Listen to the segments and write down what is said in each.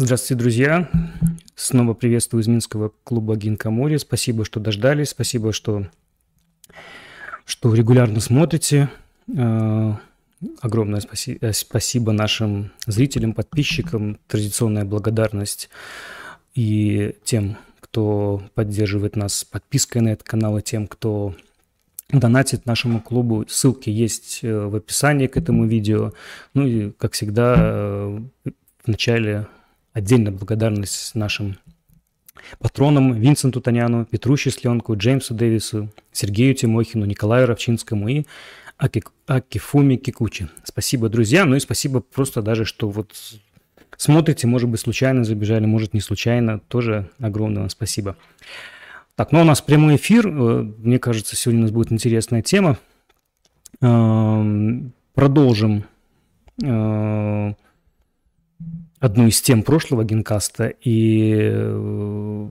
Здравствуйте, друзья! Снова приветствую из Минского клуба Гинкамори. Спасибо, что дождались, спасибо, что, что регулярно смотрите. Э, огромное спаси, э, спасибо нашим зрителям, подписчикам, традиционная благодарность и тем, кто поддерживает нас подпиской на этот канал, и тем, кто донатит нашему клубу. Ссылки есть э, в описании к этому видео. Ну и, как всегда, в начале Отдельная благодарность нашим патронам Винсенту Таняну, Петру Счастленку, Джеймсу Дэвису, Сергею Тимохину, Николаю Равчинскому и Аки, Акифуми Кикучи. Спасибо, друзья. Ну и спасибо просто даже, что вот смотрите, может быть, случайно забежали, может, не случайно. Тоже огромное вам спасибо. Так, ну у нас прямой эфир. Э, мне кажется, сегодня у нас будет интересная тема. Эм, продолжим э, одну из тем прошлого генкаста, и э,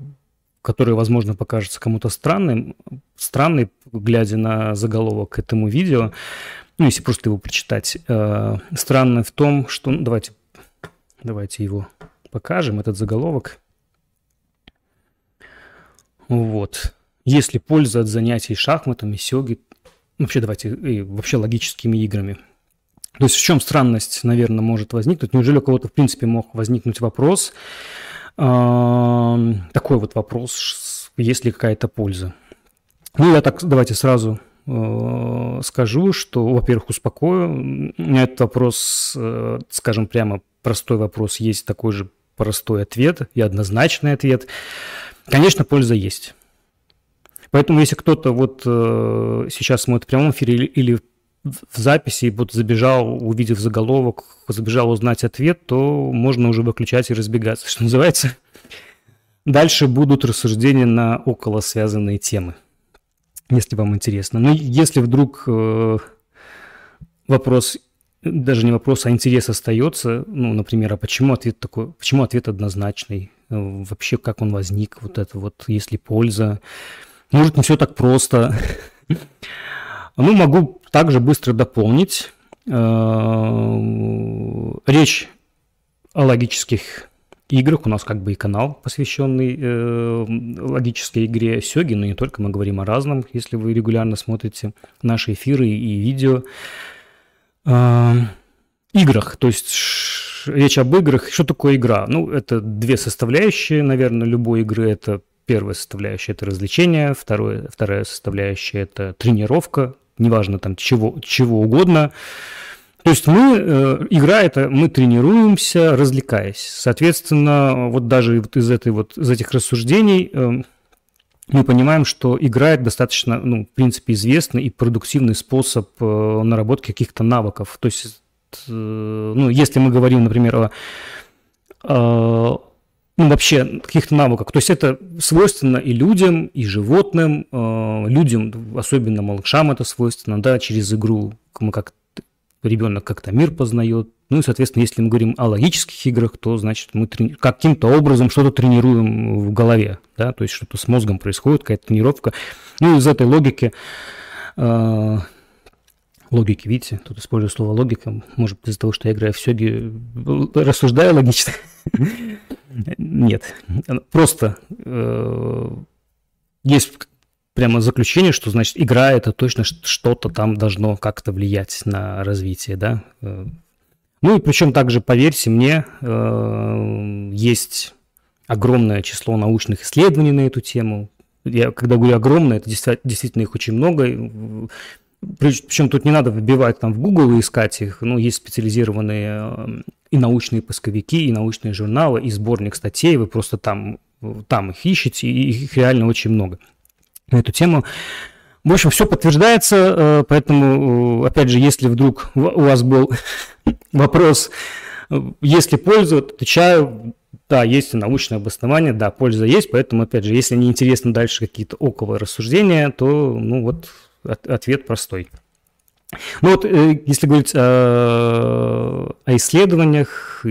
которая, возможно, покажется кому-то странным, странной, глядя на заголовок этому видео, ну, если просто его прочитать. Э, странно в том, что... Ну, давайте, давайте его покажем, этот заголовок. Вот. Если польза от занятий шахматами, сёги, вообще давайте, вообще логическими играми – то есть в чем странность, наверное, может возникнуть? Неужели у кого-то, в принципе, мог возникнуть вопрос, такой вот вопрос, есть ли какая-то польза? Ну, я так давайте сразу э, скажу, что, во-первых, успокою. На этот вопрос, э, скажем прямо, простой вопрос, есть такой же простой ответ и однозначный ответ. Конечно, польза есть. Поэтому, если кто-то вот э, сейчас смотрит в прямом эфире или в записи, вот забежал, увидев заголовок, забежал узнать ответ, то можно уже выключать и разбегаться, что называется. Дальше будут рассуждения на около связанные темы, если вам интересно. Но если вдруг э, вопрос, даже не вопрос, а интерес остается, ну, например, а почему ответ такой, почему ответ однозначный, э, вообще как он возник, вот это вот, если польза, может, не все так просто. Ну, могу также быстро дополнить. Э, речь о логических играх. У нас как бы и канал, посвященный э, логической игре Сёги, но не только, мы говорим о разном, если вы регулярно смотрите наши эфиры и видео. Э, играх, то есть речь об играх. Что такое игра? Ну, это две составляющие, наверное, любой игры. Это первая составляющая – это развлечение, второе, вторая составляющая – это тренировка, неважно там чего, чего угодно. То есть мы, э, игра это, мы тренируемся, развлекаясь. Соответственно, вот даже вот из, этой вот, из этих рассуждений э, мы понимаем, что игра это достаточно, ну, в принципе, известный и продуктивный способ э, наработки каких-то навыков. То есть, ну, если мы говорим, например, о, ну, вообще каких-то навыках. То есть это свойственно и людям, и животным. Э, людям, особенно малышам это свойственно, да, через игру мы как ребенок как-то мир познает. Ну и, соответственно, если мы говорим о логических играх, то, значит, мы трени... каким-то образом что-то тренируем в голове, да, то есть что-то с мозгом происходит, какая-то тренировка. Ну, из этой логики э, логики, видите, тут использую слово логика, может быть, из-за того, что я играю в сёги, рассуждаю логично. Нет, просто э, есть прямо заключение, что, значит, игра это точно что-то там должно как-то влиять на развитие, да. Э, ну и причем также, поверьте мне, э, есть огромное число научных исследований на эту тему. Я когда говорю огромное, это действительно их очень много причем тут не надо вбивать там в Google и искать их. Ну, есть специализированные эм, и научные поисковики, и научные журналы, и сборник статей. Вы просто там, там их ищете, и их реально очень много на эту тему. В общем, все подтверждается, э, поэтому, э, опять же, если вдруг у вас был вопрос, э, есть ли польза, отвечаю, да, есть научное обоснование, да, польза есть, поэтому, опять же, если не интересно дальше какие-то около рассуждения, то, ну вот, ответ простой. Ну вот, э, если говорить о, о исследованиях,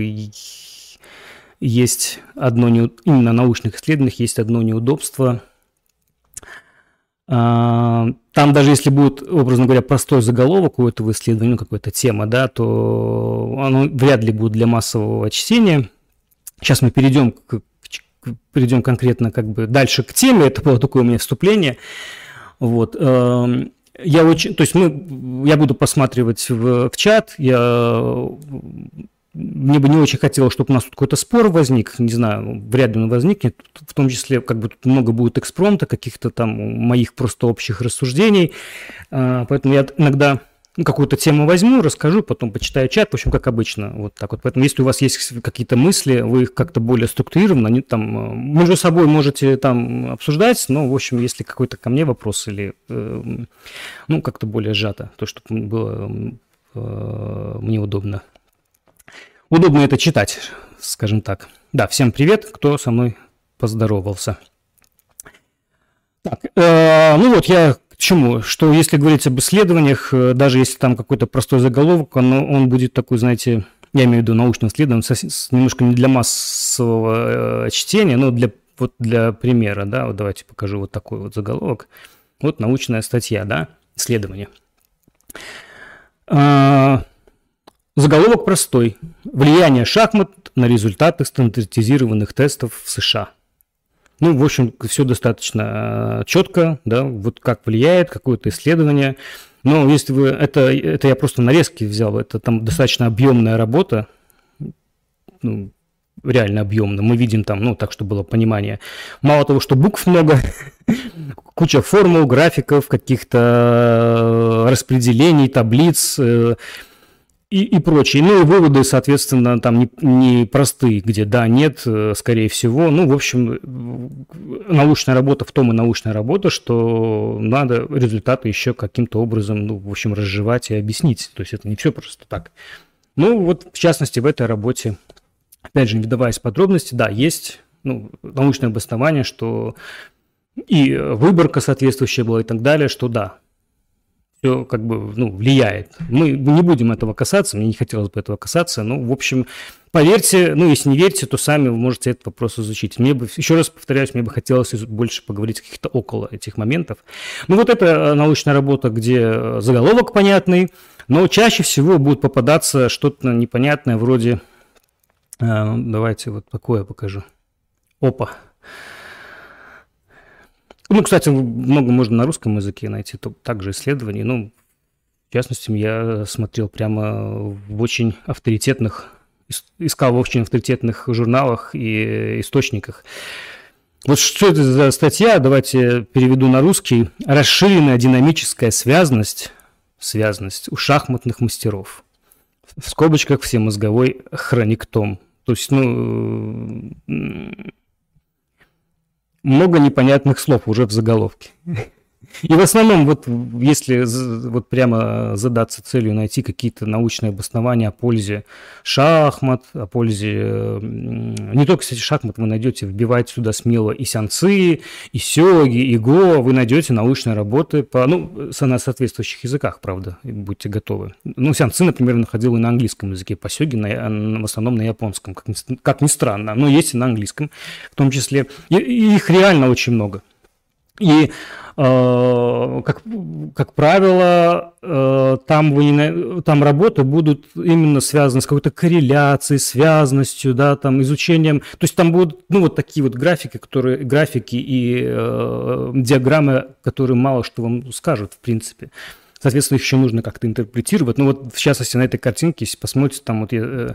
есть одно, не, именно научных исследованиях есть одно неудобство. А, там даже если будет, образно говоря, простой заголовок у этого исследования, ну, какая-то тема, да, то оно вряд ли будет для массового чтения. Сейчас мы перейдем к, перейдем конкретно как бы дальше к теме. Это было такое у меня вступление. Вот. Эм, я очень, то есть мы, я буду посматривать в, в чат, я мне бы не очень хотелось, чтобы у нас тут какой-то спор возник, не знаю, вряд ли он возникнет, в том числе как бы тут много будет экспромта, каких-то там моих просто общих рассуждений, а, поэтому я иногда ну, какую-то тему возьму, расскажу, потом почитаю чат, в общем, как обычно, вот так вот. Поэтому, если у вас есть какие-то мысли, вы их как-то более структурированно, они там э, между собой можете там обсуждать, но, в общем, если какой-то ко мне вопрос или, э, ну, как-то более сжато, то, чтобы было э, мне удобно. Удобно это читать, скажем так. Да, всем привет, кто со мной поздоровался. Так, э, ну вот я чему? Что если говорить об исследованиях, э, даже если там какой-то простой заголовок, он, он будет такой, знаете, я имею в виду научное исследование, немножко не для массового э, чтения, но для, вот для примера, да, вот давайте покажу вот такой вот заголовок. Вот научная статья, да, исследование. А, заголовок простой. Влияние шахмат на результаты стандартизированных тестов в США. Ну, в общем, все достаточно э, четко, да, вот как влияет какое-то исследование. Но если вы, это, это я просто нарезки взял, это там достаточно объемная работа, ну, реально объемно. Мы видим там, ну, так, чтобы было понимание. Мало того, что букв много, куча формул, графиков, каких-то э, распределений, таблиц, э, и, и прочее. Ну и выводы, соответственно, там не, не простые, где да, нет, э, скорее всего. Ну, в общем, научная работа в том и научная работа, что надо результаты еще каким-то образом, ну, в общем, разжевать и объяснить. То есть это не все просто так. Ну, вот в частности в этой работе, опять же, не вдаваясь в подробности, да, есть ну, научное обоснование, что и выборка соответствующая была и так далее, что да, все как бы ну, влияет. Мы не будем этого касаться, мне не хотелось бы этого касаться, но, в общем, поверьте, ну, если не верите, то сами вы можете этот вопрос изучить. Мне бы, еще раз повторяюсь, мне бы хотелось больше поговорить каких-то около этих моментов. Ну, вот это э, научная работа, где э, заголовок понятный, но чаще всего будет попадаться что-то непонятное вроде... Э, давайте вот такое покажу. Опа. Ну, кстати, много можно на русском языке найти также исследований. Ну, в частности, я смотрел прямо в очень авторитетных, искал в очень авторитетных журналах и источниках. Вот что это за статья, давайте переведу на русский. Расширенная динамическая связность, связность у шахматных мастеров. В скобочках всемозговой хрониктом. То есть, ну, много непонятных слов уже в заголовке. И в основном, вот если вот прямо задаться целью найти какие-то научные обоснования о пользе шахмат, о пользе... Не только, кстати, шахмат вы найдете, вбивайте сюда смело и сянцы, и сёги, и го, вы найдете научные работы по, ну, на соответствующих языках, правда, будьте готовы. Ну, сянцы, например, находил и на английском языке, по сёги на, в основном на японском, как ни, как ни странно, но есть и на английском в том числе. И их реально очень много. И Э, как, как правило, э, там, вы там работы будут именно связаны с какой-то корреляцией, связностью, да, там, изучением. То есть там будут, ну, вот такие вот графики, которые, графики и э, диаграммы, которые мало что вам скажут, в принципе. Соответственно, их еще нужно как-то интерпретировать. Ну, вот, в частности, на этой картинке, если посмотрите, там вот я э,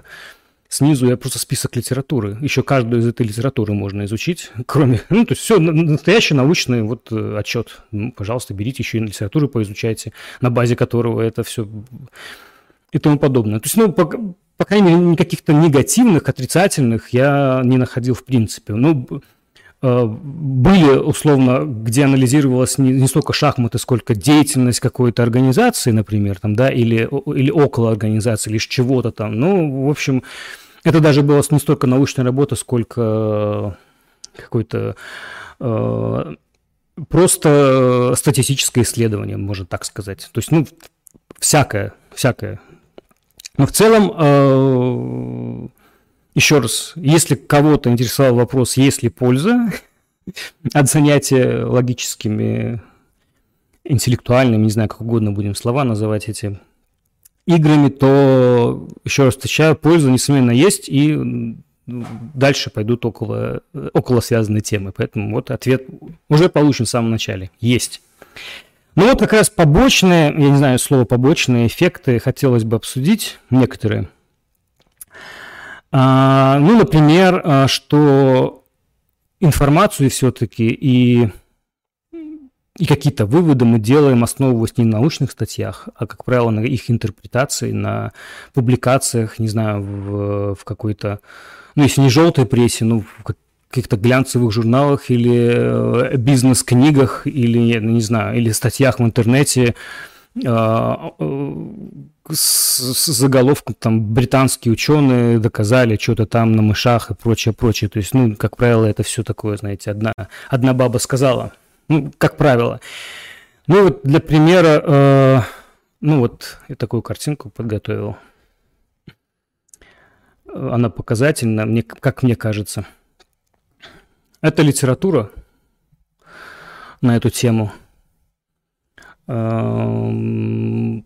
Снизу я просто список литературы. Еще каждую из этой литературы можно изучить, кроме... Ну, то есть все, настоящий научный вот э, отчет. Ну, пожалуйста, берите еще и литературу поизучайте, на базе которого это все и тому подобное. То есть, ну, по, по крайней мере, никаких-то негативных, отрицательных я не находил в принципе. Ну, э, были, условно, где анализировалось не, не столько шахматы, сколько деятельность какой-то организации, например, там, да, или, или около организации, лишь чего-то там. Ну, в общем, это даже была не столько научная работа, сколько э, какой-то э, просто статистическое исследование, можно так сказать. То есть, ну, всякое, всякое. Но в целом, э, еще раз, если кого-то интересовал вопрос, есть ли польза от занятия логическими, интеллектуальными, не знаю, как угодно будем слова называть эти играми, то, еще раз встречаю, польза, несомненно, есть, и дальше пойдут около, около связанной темы. Поэтому вот ответ уже получен в самом начале. Есть. Ну вот как раз побочные, я не знаю слово побочные эффекты хотелось бы обсудить некоторые. А, ну, например, а, что информацию все-таки и, и какие-то выводы мы делаем, основываясь не на научных статьях, а, как правило, на их интерпретации, на публикациях, не знаю, в, в какой-то, ну, если не желтой прессе, ну, в каких-то глянцевых журналах или э, бизнес-книгах, или, не знаю, или статьях в интернете, э, с, с заголовком там британские ученые доказали что-то там на мышах и прочее, прочее. То есть, ну, как правило, это все такое, знаете, одна, одна баба сказала. Ну, как правило. Ну, вот для примера, э, ну, вот я такую картинку подготовил. Она показательна, мне, как мне кажется. Это литература на эту тему. Эм,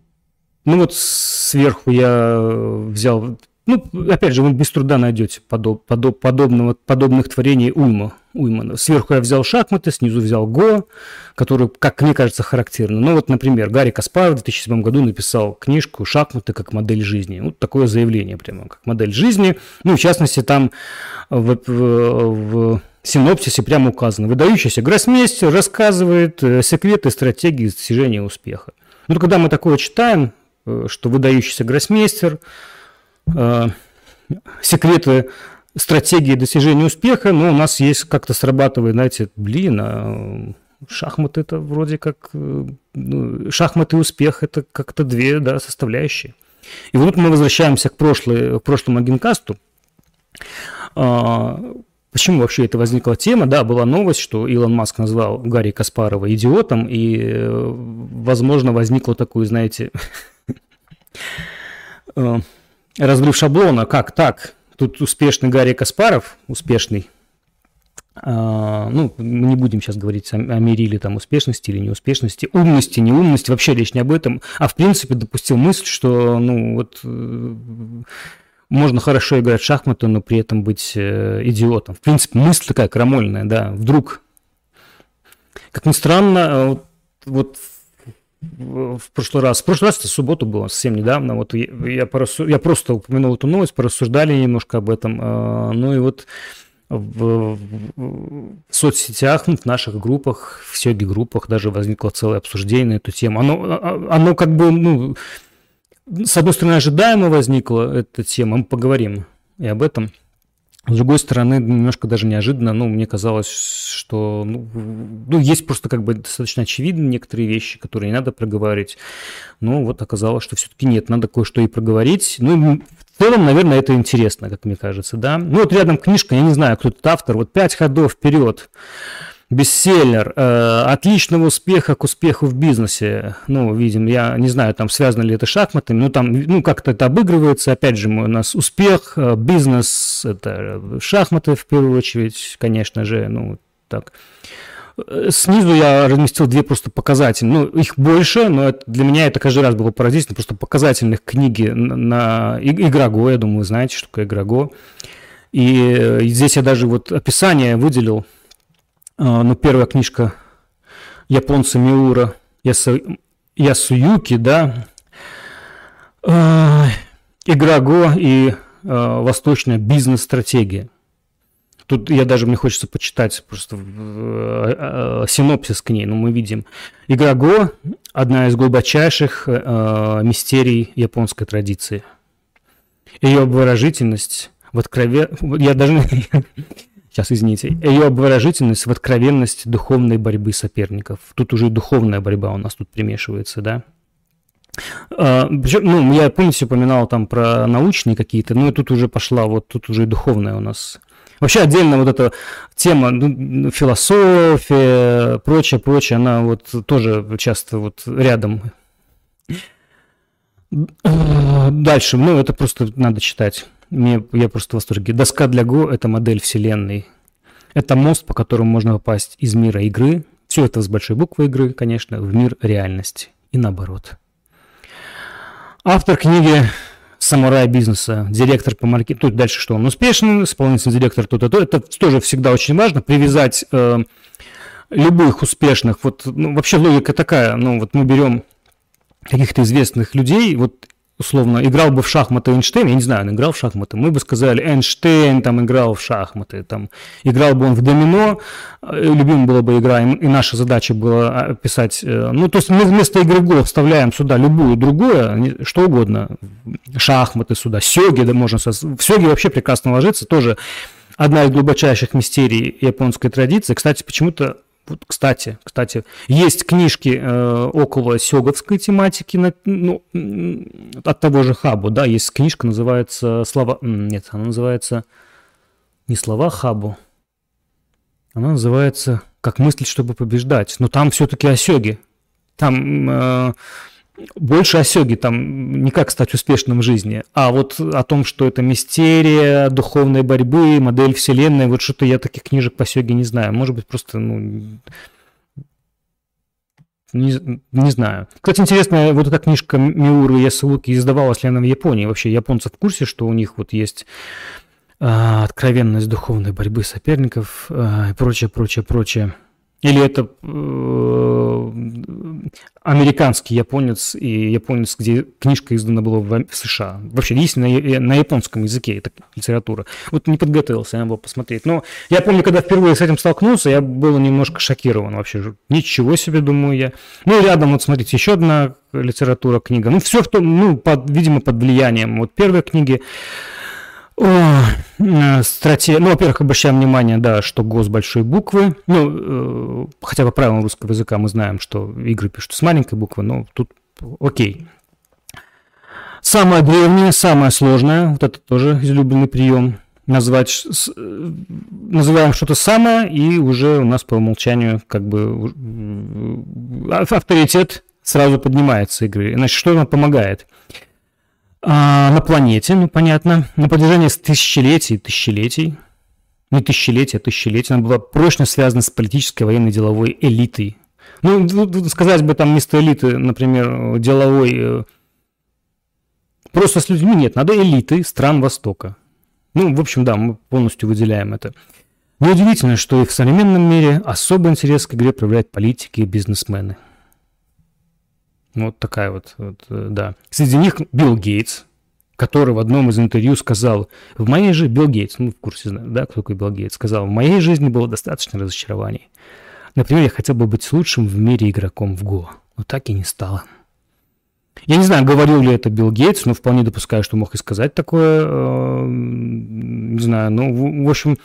ну вот сверху я взял, ну, опять же, вы без труда найдете подоб, подоб, подобного, подобных творений уйма, уйма. Сверху я взял шахматы, снизу взял Го, который, как мне кажется, характерно. Ну вот, например, Гарри Каспаров в 2007 году написал книжку «Шахматы как модель жизни». Вот такое заявление прямо, как модель жизни. Ну, в частности, там в, в, в синопсисе прямо указано. Выдающийся гроссмейстер рассказывает э, секреты стратегии достижения успеха. Ну, когда мы такое читаем, Э, что выдающийся гроссмейстер, секреты стратегии достижения успеха, но у нас есть как-то срабатывает, знаете, блин, а шахматы это вроде как, э, ну, шахматы и успех это как-то две да, составляющие. И вот мы возвращаемся к, прошлой, к прошлому агенкасту. А, почему вообще это возникла тема? Да, была новость, что Илон Маск назвал Гарри Каспарова идиотом, и, возможно, возникло такое, знаете, Э, разрыв шаблона, как так? Тут успешный Гарри Каспаров, успешный, а, ну, мы не будем сейчас говорить о, о мериле там успешности или неуспешности, умности, неумности, вообще речь не об этом, а в принципе допустил мысль, что, ну, вот э, можно хорошо играть в шахматы, но при этом быть э, идиотом. В принципе, мысль такая крамольная, да, вдруг. Как ни странно, вот, вот в прошлый раз. В прошлый раз это субботу было, совсем недавно. Вот я, я, порассу... я просто упомянул эту новость, порассуждали немножко об этом. А, ну и вот в, в соцсетях, ну, в наших группах, в сёги группах даже возникло целое обсуждение на эту тему. Оно, а, а, оно как бы, ну, с одной стороны, ожидаемо возникла эта тема, мы поговорим и об этом. С другой стороны, немножко даже неожиданно, ну, мне казалось, что, ну, ну, есть просто как бы достаточно очевидные некоторые вещи, которые не надо проговорить. Но вот оказалось, что все-таки нет, надо кое-что и проговорить. Ну, в целом, наверное, это интересно, как мне кажется, да. Ну, вот рядом книжка, я не знаю, кто тут автор, вот «Пять ходов вперед» бестселлер, э, отличного успеха к успеху в бизнесе. Ну, видим, я не знаю, там связано ли это шахматами, но там, ну, как-то это обыгрывается. Опять же, у нас успех, э, бизнес, это шахматы в первую очередь, конечно же, ну, так. Э, снизу я разместил две просто показательные, ну, их больше, но это, для меня это каждый раз было поразительно, просто показательных книги на, на Играго, я думаю, вы знаете, что такое Играго. И здесь я даже вот описание выделил, ну, первая книжка японца Миура Ясу... Ясуюки, да, игра Го и а, восточная бизнес-стратегия. Тут я даже, мне хочется почитать просто а, синопсис к ней, но мы видим. Игра Го – одна из глубочайших мистерий японской традиции. Ее обворожительность в открове... Я даже сейчас извините, ее обворожительность в откровенность духовной борьбы соперников. Тут уже духовная борьба у нас тут примешивается, да. А, ну, я, помните, упоминал там про научные какие-то, но тут уже пошла, вот тут уже и духовная у нас. Вообще отдельно вот эта тема ну, философия, прочее, прочее, она вот тоже часто вот рядом. Дальше, ну, это просто надо читать. Мне, я просто в восторге. Доска для Го – это модель вселенной. Это мост, по которому можно попасть из мира игры, все это с большой буквы игры, конечно, в мир реальности. И наоборот. Автор книги самурай бизнеса, директор по маркетингу, тут дальше что? Он успешный, исполнительный директор, то-то, то, это тоже всегда очень важно, привязать э, любых успешных, вот, ну, вообще логика такая, ну, вот мы берем каких-то известных людей, вот условно, играл бы в шахматы Эйнштейн, я не знаю, он играл в шахматы, мы бы сказали, Эйнштейн там играл в шахматы, там, играл бы он в домино, э, любимая была бы игра, и наша задача была писать, э, ну, то есть мы вместо игры в вставляем сюда любую другое, что угодно, шахматы сюда, сёги, да, можно, в сёги вообще прекрасно ложится, тоже одна из глубочайших мистерий японской традиции, кстати, почему-то вот, кстати, кстати, есть книжки э, около сёговской тематики, на, ну, от того же Хабу, да, есть книжка, называется «Слова...» Нет, она называется не «Слова Хабу», она называется «Как мыслить, чтобы побеждать». Но там все-таки о сёге. Там э, больше о Сёге, там не как стать успешным в жизни, а вот о том, что это мистерия, духовной борьбы, модель вселенной, вот что-то я таких книжек по Сёге не знаю. Может быть, просто, ну, не, не знаю. Кстати, интересно, вот эта книжка Миуры Ясулуки издавалась ли она в Японии? Вообще, японцы в курсе, что у них вот есть а, откровенность духовной борьбы соперников а, и прочее, прочее, прочее. Или это э, американский японец и японец, где книжка издана была в, США. Вообще, есть на, на японском языке эта литература. Вот не подготовился, надо было посмотреть. Но я помню, когда впервые с этим столкнулся, я был немножко шокирован вообще. Ничего себе, думаю я. Ну, рядом, вот смотрите, еще одна литература, книга. Ну, все, в том, ну, под, видимо, под влиянием. Вот первой книги э, стратегия. Ну, во-первых, обращаем внимание, да, что ГОС большой буквы. Ну, э, хотя по правилам русского языка мы знаем, что игры пишут с маленькой буквы, но тут окей. Самое древнее, самое сложное, вот это тоже излюбленный прием. Назвать, э, называем что-то самое, и уже у нас по умолчанию как бы авторитет сразу поднимается игры. Значит, что нам помогает? А, на планете, ну понятно, на протяжении тысячелетий, тысячелетий, не тысячелетия, тысячелетия, она была прочно связана с политической, военной, деловой элитой. Ну, сказать бы там вместо элиты, например, деловой, э, просто с людьми нет, надо элиты стран Востока. Ну, в общем, да, мы полностью выделяем это. Неудивительно, что и в современном мире особый интерес к игре проявляют политики и бизнесмены. Вот такая вот, вот, э, да. Среди них Билл Гейтс, который в одном из интервью сказал, в моей жизни, Билл Гейтс, ну, в курсе, да, кто такой Билл Гейтс, сказал, в моей жизни было достаточно разочарований. Например, я хотел бы быть лучшим в мире игроком в Го, но так и не стало. Я не знаю, говорил ли это Билл Гейтс, но вполне допускаю, что мог и сказать такое. Э, не знаю, ну, в общем,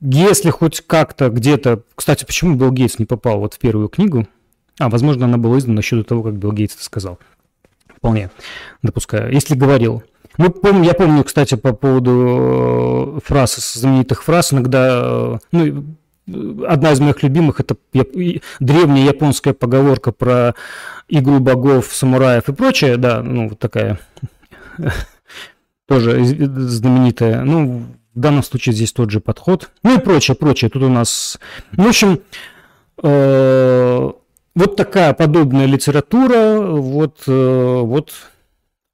если хоть как-то где-то... Кстати, почему Билл Гейтс не попал вот в первую книгу? А, возможно, она была издана еще до того, как Билл Гейтс это сказал. Вполне допускаю. Если говорил. Ну, помню, я помню, кстати, по поводу э, фраз, знаменитых фраз, иногда, э, ну, одна из моих любимых, это древняя японская поговорка про игру богов, самураев и прочее, да, ну, вот такая тоже знаменитая. Ну, в данном случае здесь тот же подход. Ну и прочее, прочее. Тут у нас, ну, в общем, э, вот такая подобная литература, вот, э, вот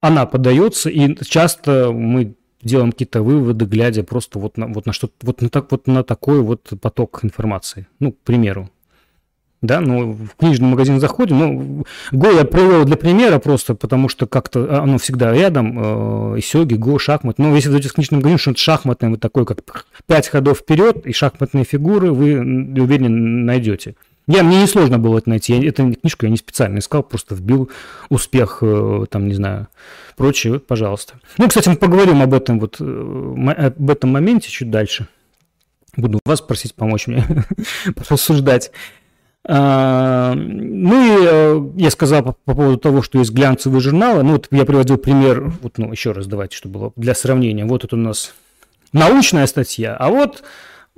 она подается, и часто мы делаем какие-то выводы, глядя просто вот на, вот на что вот на, так, вот на такой вот поток информации. Ну, к примеру. Да, ну, в книжный магазин заходим, ну, Го я привел для примера просто, потому что как-то оно всегда рядом, э, Сёги, Го, шахмат. Но если зайдете в книжный магазин, что-то шахматное, вот такое, как пять ходов вперед и шахматные фигуры, вы, уверен, найдете. Я, мне несложно было это найти. Я, эту книжку я не специально искал, просто вбил успех, э, там, не знаю, прочее. Пожалуйста. Ну, кстати, мы поговорим об этом вот, э, об этом моменте чуть дальше. Буду вас просить помочь мне порассуждать. А, ну и э, я сказал по, по поводу того, что есть глянцевые журналы. Ну вот я приводил пример, вот, ну еще раз давайте, чтобы было для сравнения. Вот это у нас научная статья, а вот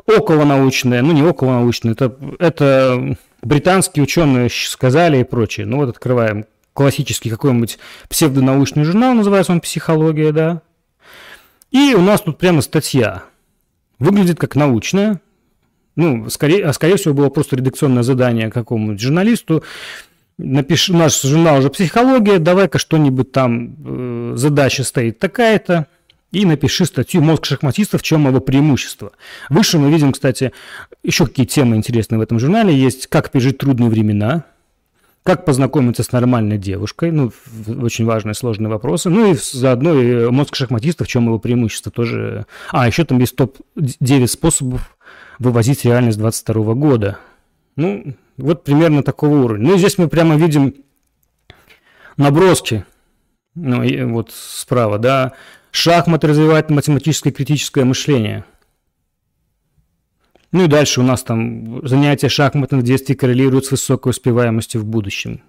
околонаучное, ну не околонаучное, это, это британские ученые сказали и прочее. Ну вот открываем классический какой-нибудь псевдонаучный журнал, называется он «Психология», да. И у нас тут прямо статья. Выглядит как научная. Ну, скорее, а скорее всего, было просто редакционное задание какому-нибудь журналисту. напиши, наш журнал уже психология, давай-ка что-нибудь там, э, задача стоит такая-то, и напиши статью «Мозг шахматистов. В чем его преимущество?». Выше мы видим, кстати, еще какие темы интересные в этом журнале. Есть «Как пережить трудные времена», как познакомиться с нормальной девушкой, ну, очень важные, сложные вопросы. Ну и заодно и мозг шахматиста, в чем его преимущество тоже. А, еще там есть топ-9 способов вывозить реальность 22 года. Ну, вот примерно такого уровня. Ну и здесь мы прямо видим наброски, ну, и вот справа, да, шахматы развивают математическое критическое мышление – ну и дальше у нас там занятия шахматом в детстве коррелируют с высокой успеваемостью в будущем.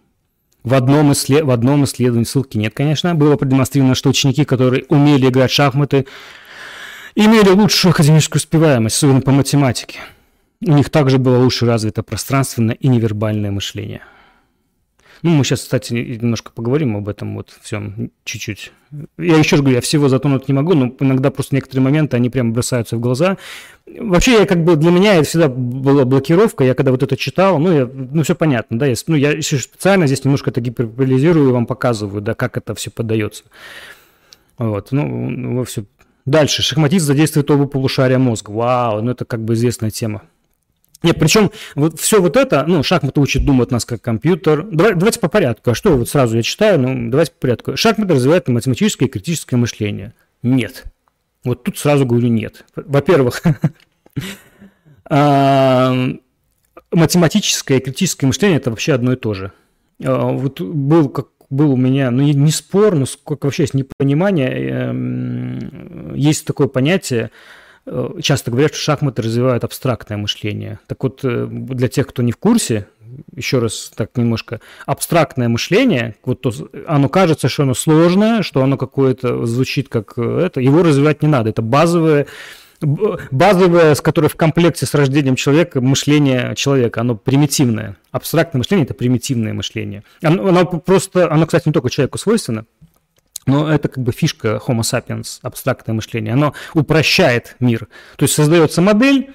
В одном, исслед... в одном исследовании, ссылки нет, конечно, было продемонстрировано, что ученики, которые умели играть в шахматы, имели лучшую академическую успеваемость, особенно по математике. У них также было лучше развито пространственное и невербальное мышление – ну, мы сейчас, кстати, немножко поговорим об этом вот всем чуть-чуть. Я еще раз говорю, я всего затронуть не могу, но иногда просто некоторые моменты, они прям бросаются в глаза. Вообще, я как бы для меня это всегда была блокировка. Я когда вот это читал, ну, я, ну все понятно, да, я, ну, я специально здесь немножко это гиперболизирую и вам показываю, да, как это все подается. Вот, ну, все. Дальше. Шахматист задействует оба полушария мозга. Вау, ну это как бы известная тема. Нет, причем вот все вот это, ну, шахматы учат думать нас как компьютер. Давай, давайте по порядку. А что вот сразу я читаю? Ну, давайте по порядку. Шахматы развивают математическое и критическое мышление. Нет. Вот тут сразу говорю нет. Во-первых, а, математическое и критическое мышление – это вообще одно и то же. А, вот был как был у меня, ну, не спор, но сколько вообще есть непонимание. Эм, есть такое понятие – часто говорят, что шахматы развивают абстрактное мышление. Так вот, э, для тех, кто не в курсе, еще раз так немножко, абстрактное мышление, вот то, оно кажется, что оно сложное, что оно какое-то звучит как э, это, его развивать не надо. Это базовое, базовое, с которой в комплекте с рождением человека мышление человека, оно примитивное. Абстрактное мышление – это примитивное мышление. Оно, оно просто, оно, кстати, не только человеку свойственно – но это как бы фишка Homo sapiens, абстрактное мышление. Оно упрощает мир. То есть создается модель,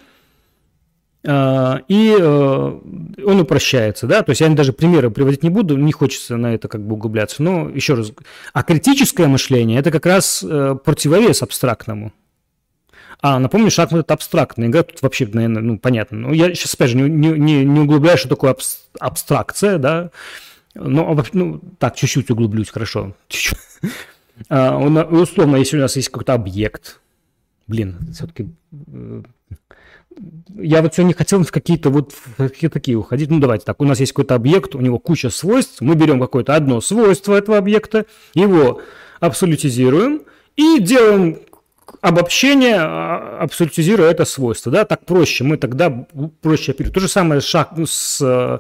э, и э, он упрощается, да, то есть я даже примеры приводить не буду, не хочется на это как бы углубляться, но еще раз, а критическое мышление – это как раз э, противовес абстрактному. А, напомню, шахмат – это абстрактная игра, тут вообще, наверное, ну, понятно. Но я сейчас, опять же, не, не, не углубляю, что такое абстракция, да, ну, а ну, так, чуть-чуть углублюсь, хорошо. Чуть-чуть. А, условно, если у нас есть какой-то объект, блин, все-таки э, я вот сегодня хотел в какие-то вот какие такие уходить. Ну, давайте так. У нас есть какой-то объект, у него куча свойств. Мы берем какое-то одно свойство этого объекта, его абсолютизируем и делаем обобщение, а, абсолютизируя это свойство. Да? Так проще. Мы тогда проще оперируем. То же самое шаг с Э,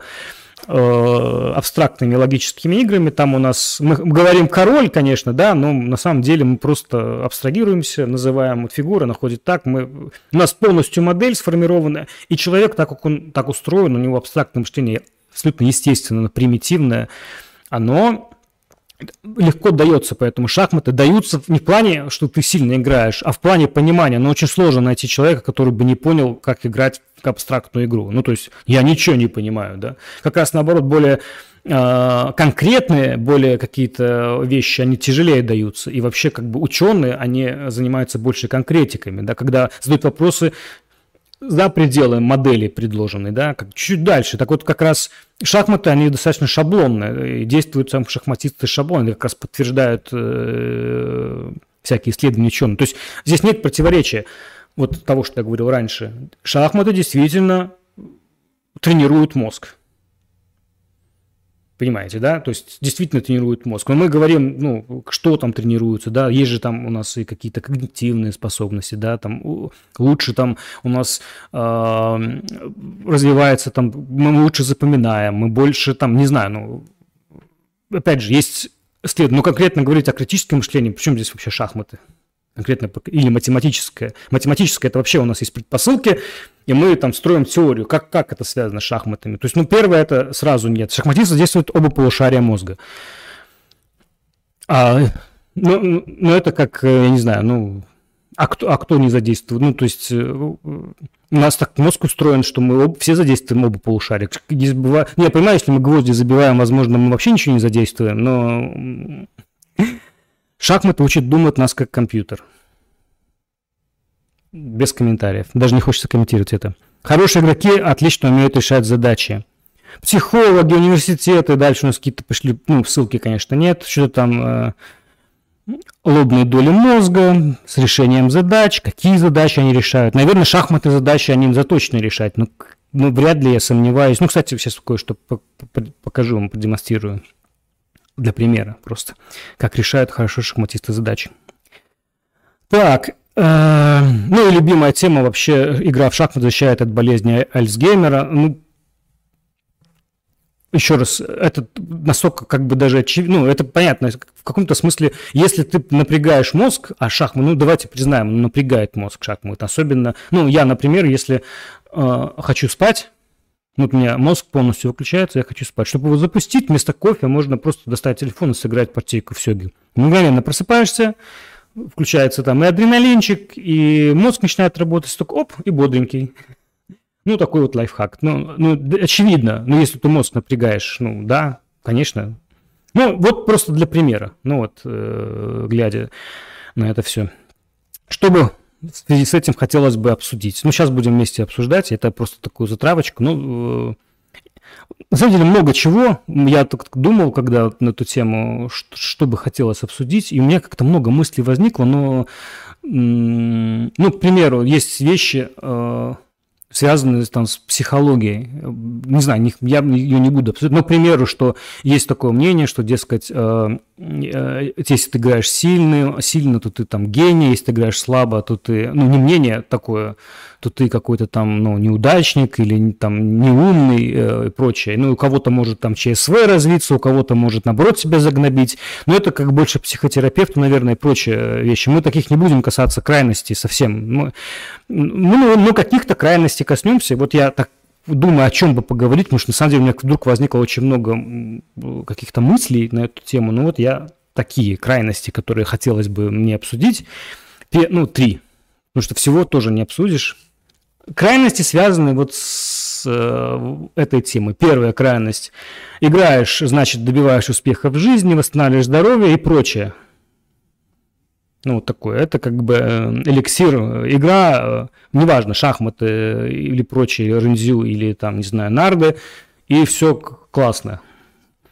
абстрактными логическими играми. Там у нас, мы говорим король, конечно, да, но на самом деле мы просто абстрагируемся, называем вот фигура, находит так, мы, у нас полностью модель сформирована, и человек, так как он так устроен, у него абстрактное мышление абсолютно естественно, примитивное, оно легко дается, поэтому шахматы даются не в плане, что ты сильно играешь, а в плане понимания. Но очень сложно найти человека, который бы не понял, как играть абстрактную игру. Ну, то есть я ничего не понимаю, да. Как раз наоборот, более э, конкретные, более какие-то вещи, они тяжелее даются. И вообще, как бы ученые, они занимаются больше конкретиками, да, когда задают вопросы, за пределы модели предложенной, да, как чуть дальше. Так вот, как раз шахматы, они достаточно шаблонные, действуют сам шахматисты шаблонные, как раз подтверждают э, всякие исследования ученые. То есть здесь нет противоречия вот того, что я говорил раньше. Шахматы действительно тренируют мозг. Понимаете, да? То есть действительно тренирует мозг. Но мы говорим, ну, что там тренируется, да? Есть же там у нас и какие-то когнитивные способности, да? Там лучше там у нас э, развивается там, мы лучше запоминаем, мы больше там, не знаю, ну, опять же, есть след, но конкретно говорить о критическом мышлении, причем здесь вообще шахматы? Конкретно или математическое. Математическое – это вообще у нас есть предпосылки, и мы там строим теорию, как, как это связано с шахматами. То есть, ну, первое – это сразу нет. Шахматисты задействуют оба полушария мозга. А, ну, ну, это как, э, я не знаю, ну, А кто, а кто не задействует? Ну, то есть э, у нас так мозг устроен, что мы об, все задействуем оба полушария. Не, забывая... не, я понимаю, если мы гвозди забиваем, возможно, мы вообще ничего не задействуем, но шахматы учат думать нас как компьютер. Без комментариев. Даже не хочется комментировать это. Хорошие игроки отлично умеют решать задачи. Психологи, университеты, дальше у нас какие-то пошли, ну, ссылки, конечно, нет, что-то там э, лобные доли мозга с решением задач, какие задачи они решают. Наверное, шахматные задачи они заточены решать, но ну, вряд ли я сомневаюсь. Ну, кстати, сейчас кое-что покажу вам, продемонстрирую для примера просто, как решают хорошо шахматисты задачи. Так, э, ну и любимая тема вообще, игра в шахматы защищает от болезни Альцгеймера. Ну, еще раз, это настолько как бы даже очевидно, ну, это понятно, в каком-то смысле, если ты напрягаешь мозг, а шахмат, ну, давайте признаем, напрягает мозг шахмат, особенно, ну, я, например, если э, хочу спать, вот у меня мозг полностью выключается, я хочу спать. Чтобы его запустить, вместо кофе можно просто достать телефон и сыграть партийку в сёги. Мгновенно просыпаешься, включается там и адреналинчик, и мозг начинает работать, только оп, и бодренький. Ну, такой вот лайфхак. Ну, ну, очевидно, ну, если ты мозг напрягаешь, ну, да, конечно. Ну, вот просто для примера, ну, вот, э, глядя на это все. Чтобы в связи с этим хотелось бы обсудить. Ну, сейчас будем вместе обсуждать, это просто такую затравочку. Ну, на самом деле много чего. Я так думал, когда на эту тему, что, что бы хотелось обсудить, и у меня как-то много мыслей возникло, но, ну, к примеру, есть вещи, э, связанные там с психологией. Не знаю, я ее не буду обсуждать. Но, к примеру, что есть такое мнение, что, дескать, э, э, если ты играешь сильный, сильно, то ты там гений, если ты играешь слабо, то ты, ну, не мнение такое, то ты какой-то там, ну, неудачник или там неумный э, и прочее. Ну, у кого-то может там ЧСВ развиться, у кого-то может, наоборот, себя загнобить. Но это как больше психотерапевту, наверное, и прочие вещи. Мы таких не будем касаться крайностей совсем. Мы, ну, ну, каких-то крайностей коснемся. Вот я так думаю, о чем бы поговорить, потому что на самом деле у меня вдруг возникло очень много каких-то мыслей на эту тему. Ну вот я такие крайности, которые хотелось бы мне обсудить. Ну, три. Потому что всего тоже не обсудишь крайности связаны вот с э, этой темой. Первая крайность. Играешь, значит, добиваешь успеха в жизни, восстанавливаешь здоровье и прочее. Ну, вот такое. Это как бы э, эликсир. Игра, э, неважно, шахматы или прочие, рензю или там, не знаю, нарды, и все классно.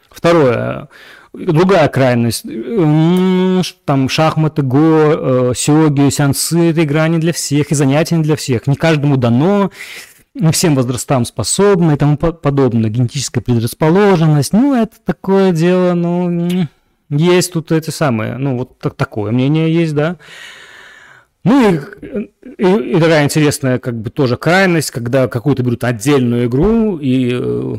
Второе. Другая крайность. Там шахматы, го, э, сёги, сеансы – это игра не для всех, и занятия не для всех. Не каждому дано, не всем возрастам способны и тому подобное. Генетическая предрасположенность. Ну, это такое дело, ну, есть тут эти самые, ну, вот так, такое мнение есть, да. Ну и, и, и такая интересная, как бы тоже крайность, когда какую-то берут отдельную игру и э,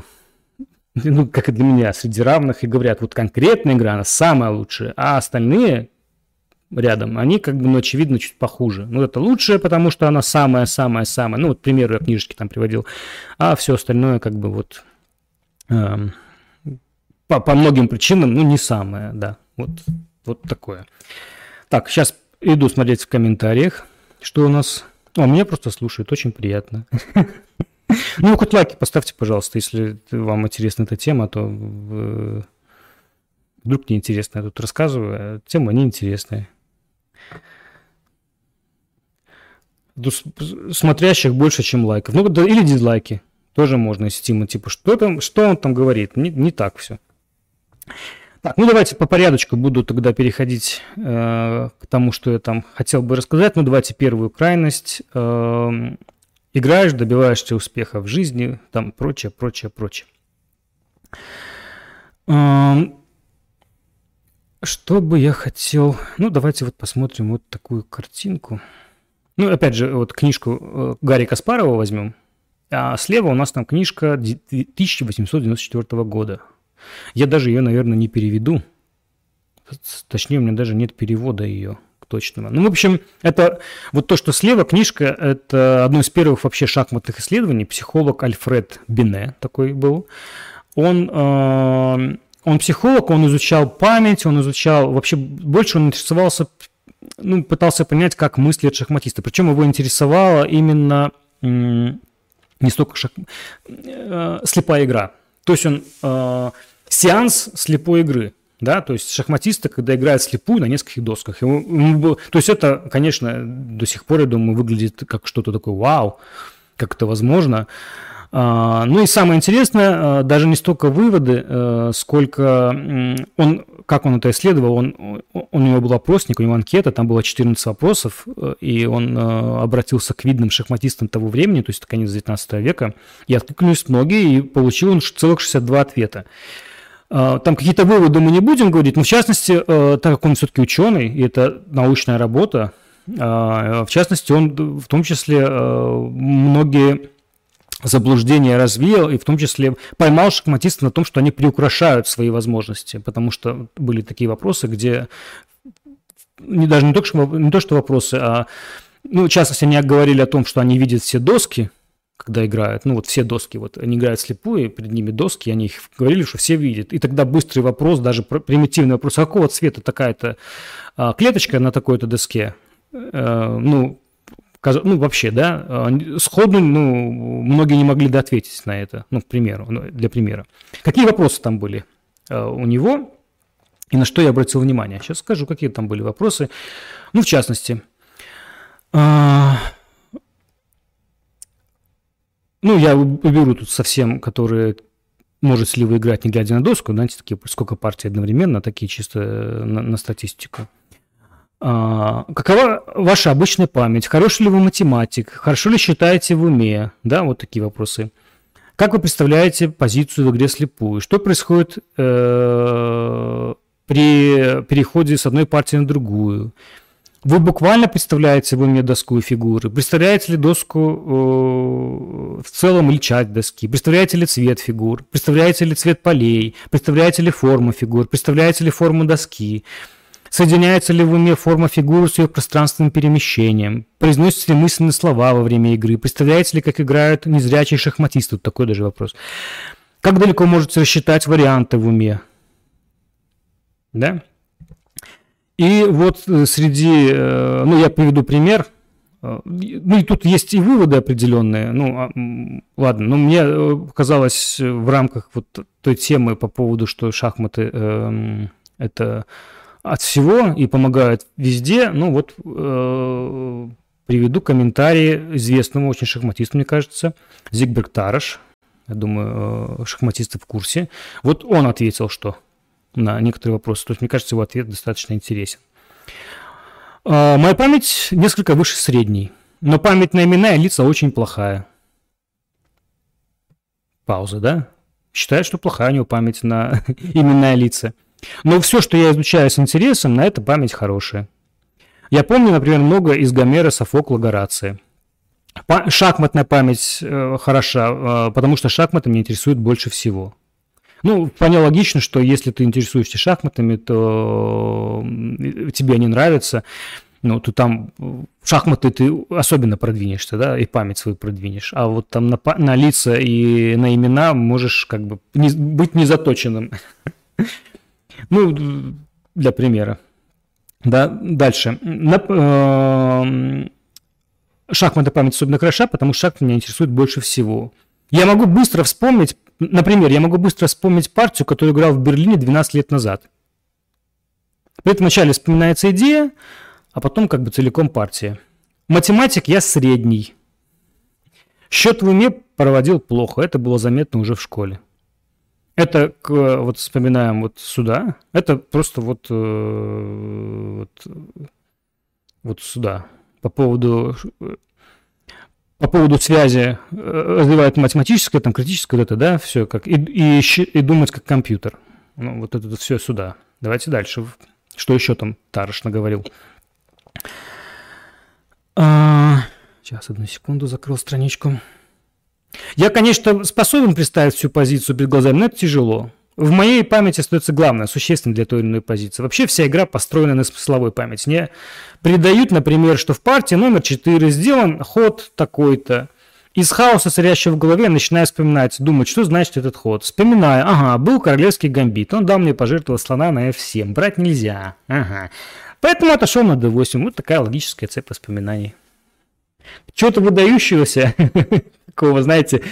ну, как и для меня, среди равных, и говорят, вот конкретная игра, она самая лучшая, а остальные рядом, они как бы, ну, очевидно, чуть похуже. Ну, это лучшее, потому что она самая-самая-самая. Ну, вот примеры я книжечки там приводил. А все остальное как бы вот э, по, по многим причинам, ну, не самое, да. Вот, вот такое. Так, сейчас иду смотреть в комментариях, что у нас... О, меня просто слушают, очень приятно. Ну, хоть лайки поставьте, пожалуйста, если вам интересна эта тема, то вдруг не интересно я тут рассказываю, а тема неинтересная. Смотрящих больше, чем лайков. Ну, да, или дизлайки. Тоже можно из Стима. Типа, что, там, что он там говорит? Не, не так все. Так, ну давайте по порядочку буду тогда переходить э, к тому, что я там хотел бы рассказать. Ну, давайте первую крайность. Э, играешь, добиваешься успеха в жизни, там прочее, прочее, прочее. Что бы я хотел... Ну, давайте вот посмотрим вот такую картинку. Ну, опять же, вот книжку э, Гарри Каспарова возьмем. А слева у нас там книжка 1894 года. Я даже ее, наверное, не переведу. Точнее, у меня даже нет перевода ее точного. Ну, в общем, это вот то, что слева книжка, это одно из первых вообще шахматных исследований. Психолог Альфред Бине такой был. Он, э, он психолог, он изучал память, он изучал, вообще больше он интересовался ну, пытался понять, как мыслят шахматисты. Причем его интересовала именно не столько шах... Э, слепая игра. То есть он э, сеанс слепой игры. Да, то есть шахматисты, когда играют слепую на нескольких досках. Ему, ему, то есть это, конечно, до сих пор, я думаю, выглядит как что-то такое вау, как это возможно. А, ну и самое интересное, а, даже не столько выводы, э, сколько он, как он это исследовал, он, у него был опросник, у него анкета, там было 14 вопросов, э, и он э, обратился к видным шахматистам того времени, то есть это конец 19 века, и откликнулись многие, и получил он целых 62 ответа. А, там какие-то выводы мы не будем говорить, но в частности, так как он все-таки ученый, и это научная работа, в частности, он в том числе многие заблуждение развеял, и в том числе поймал шахматистов на том, что они приукрашают свои возможности, потому что были такие вопросы, где не, даже не, только, не то, что вопросы, а ну, в частности, они говорили о том, что они видят все доски, когда играют, ну вот все доски, вот они играют слепую, перед ними доски, они их говорили, что все видят. И тогда быстрый вопрос, даже примитивный вопрос, а какого цвета такая-то а, клеточка на такой-то доске? Э, ну, ну, вообще, да, сходу, ну, многие не могли ответить на это, ну, к примеру, ну, для примера. Какие вопросы там были э, у него и на что я обратил внимание? Сейчас скажу, какие там были вопросы. Ну, в частности, э, ну, я уберу тут совсем, которые может ли вы играть, не глядя на доску, знаете, такие, сколько партий одновременно, такие чисто на, на статистику. А, какова ваша обычная память? Хороший ли вы математик? Хорошо ли считаете в уме? Да, вот такие вопросы. Как вы представляете позицию в игре слепую? Что происходит э, при переходе с одной партии на другую? Вы буквально представляете в уме доску и фигуры? Представляете ли доску э, в целом или часть доски? Представляете ли цвет фигур? Представляете ли цвет полей? Представляете ли форму фигур? Представляете ли форму доски? Соединяется ли в уме форма фигуры с ее пространственным перемещением? Произносятся ли мысленные слова во время игры? Представляете ли, как играют незрячие шахматисты? Тут такой даже вопрос. Как далеко можете рассчитать варианты в уме? Да? И вот э, среди, э, ну, я приведу пример. Э, ну, и тут есть и выводы определенные. Ну, а, ладно, но мне показалось в рамках вот той темы по поводу, что шахматы э, это от всего и помогают везде. Ну вот приведу комментарии известному очень шахматисту, мне кажется, Зигберг Тараш. Я думаю, шахматисты в курсе. Вот он ответил, что на некоторые вопросы. То есть, мне кажется, его ответ достаточно интересен. Э, моя память несколько выше средней, но память на имена и лица очень плохая. Пауза, да? Считаю, что плохая у него память на имена и лица. Но все, что я изучаю с интересом, на это память хорошая. Я помню, например, много из Гомера, Софокла, Горация. Шахматная память э, хороша, э, потому что шахматы меня интересуют больше всего. Ну, вполне логично, что если ты интересуешься шахматами, то тебе они нравятся, ну, то там шахматы ты особенно продвинешься, да, и память свою продвинешь. А вот там на, на лица и на имена можешь как бы не, быть незаточенным. Ну, для примера. Да, дальше. Э, шахматная память особенно хороша, потому что шахматы меня интересует больше всего. Я могу быстро вспомнить, например, я могу быстро вспомнить партию, которую играл в Берлине 12 лет назад. При этом вначале вспоминается идея, а потом как бы целиком партия. Математик я средний. Счет в уме проводил плохо, это было заметно уже в школе. Это, вот вспоминаем вот сюда, это просто вот, э, вот, вот сюда. По поводу, по поводу связи э, развивает математическое, там, критическое, вот это, да, все как, и, и, и думать как компьютер. Ну, вот это все сюда. Давайте дальше. Что еще там Тарыш наговорил? А, сейчас, одну секунду, закрыл страничку. Я, конечно, способен представить всю позицию перед глазами, но это тяжело. В моей памяти остается главное, существенно для той или иной позиции. Вообще вся игра построена на смысловой памяти. Мне придают, например, что в партии номер 4 сделан ход такой-то. Из хаоса, царящего в голове, начинаю вспоминать, думать, что значит этот ход. Вспоминаю, ага, был королевский гамбит, он дал мне пожертвовать слона на f7, брать нельзя, ага. Поэтому отошел на D8. Вот такая логическая цепь воспоминаний. Чего-то выдающегося, такого, знаете,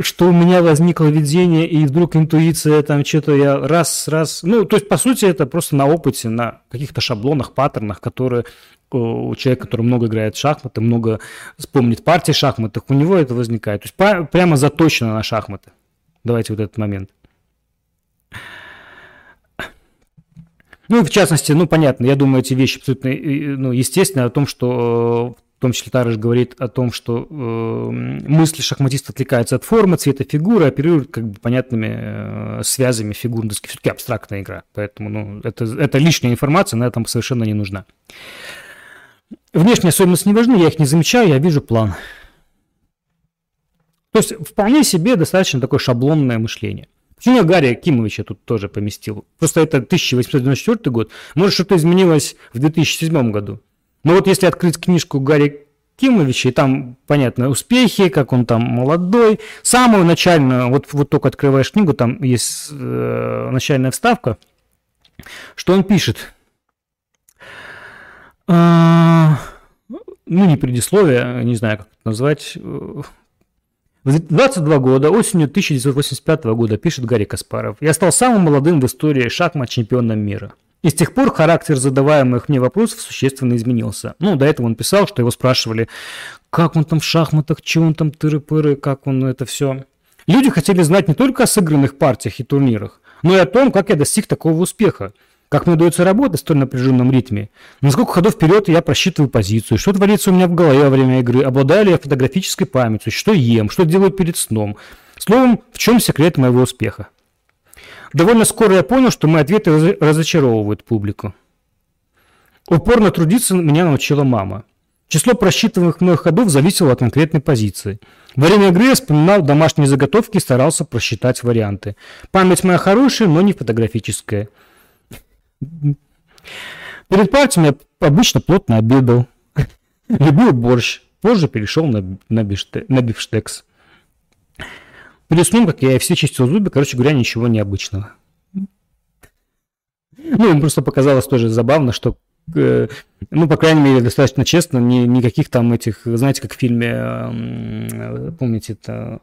что у меня возникло видение, и вдруг интуиция, там что-то я раз, раз... Ну, то есть, по сути, это просто на опыте, на каких-то шаблонах, паттернах, которые у человека, который много играет в шахматы, много вспомнит партии шахматах, у него это возникает. То есть, прямо заточено на шахматы. Давайте вот этот момент. Ну, в частности, ну, понятно, я думаю, эти вещи абсолютно ну, естественно о том, что в том числе Тарыш говорит о том, что э, мысли шахматиста отвлекаются от формы, цвета фигуры, оперируют как бы понятными э, связями фигур. Все-таки абстрактная игра, поэтому ну, это, это лишняя информация, она там совершенно не нужна. Внешние особенности не важны, я их не замечаю, я вижу план. То есть вполне себе достаточно такое шаблонное мышление. Почему я Гарри Кимовича тут тоже поместил? Просто это 1894 год. Может, что-то изменилось в 2007 году. Но вот если открыть книжку Гарри Кимовича, и там, понятно, успехи, как он там молодой. Самую начальную, вот, вот только открываешь книгу, там есть э, начальная вставка, что он пишет. А, ну, не предисловие, не знаю, как это назвать. В 22 года, осенью 1985 года, пишет Гарри Каспаров, я стал самым молодым в истории шахмат чемпионом мира. И с тех пор характер задаваемых мне вопросов существенно изменился. Ну, до этого он писал, что его спрашивали, как он там в шахматах, что он там тыры-пыры, как он это все. Люди хотели знать не только о сыгранных партиях и турнирах, но и о том, как я достиг такого успеха. Как мне удается работать в столь напряженном ритме? На сколько ходов вперед я просчитываю позицию? Что творится у меня в голове во время игры? Обладаю ли я фотографической памятью? Что ем? Что делаю перед сном? Словом, в чем секрет моего успеха? Довольно скоро я понял, что мои ответы разочаровывают публику. Упорно трудиться меня научила мама. Число просчитываемых мной ходов зависело от конкретной позиции. Во время игры я вспоминал домашние заготовки и старался просчитать варианты. Память моя хорошая, но не фотографическая. Перед партией я обычно плотно обедал. Любил борщ. Позже перешел на, на, бифштекс. Перед сном, как я все чистил зубы, короче говоря, ничего необычного. Ну, им просто показалось тоже забавно, что, э, ну, по крайней мере, достаточно честно, ни, никаких там этих, знаете, как в фильме, э, помните, это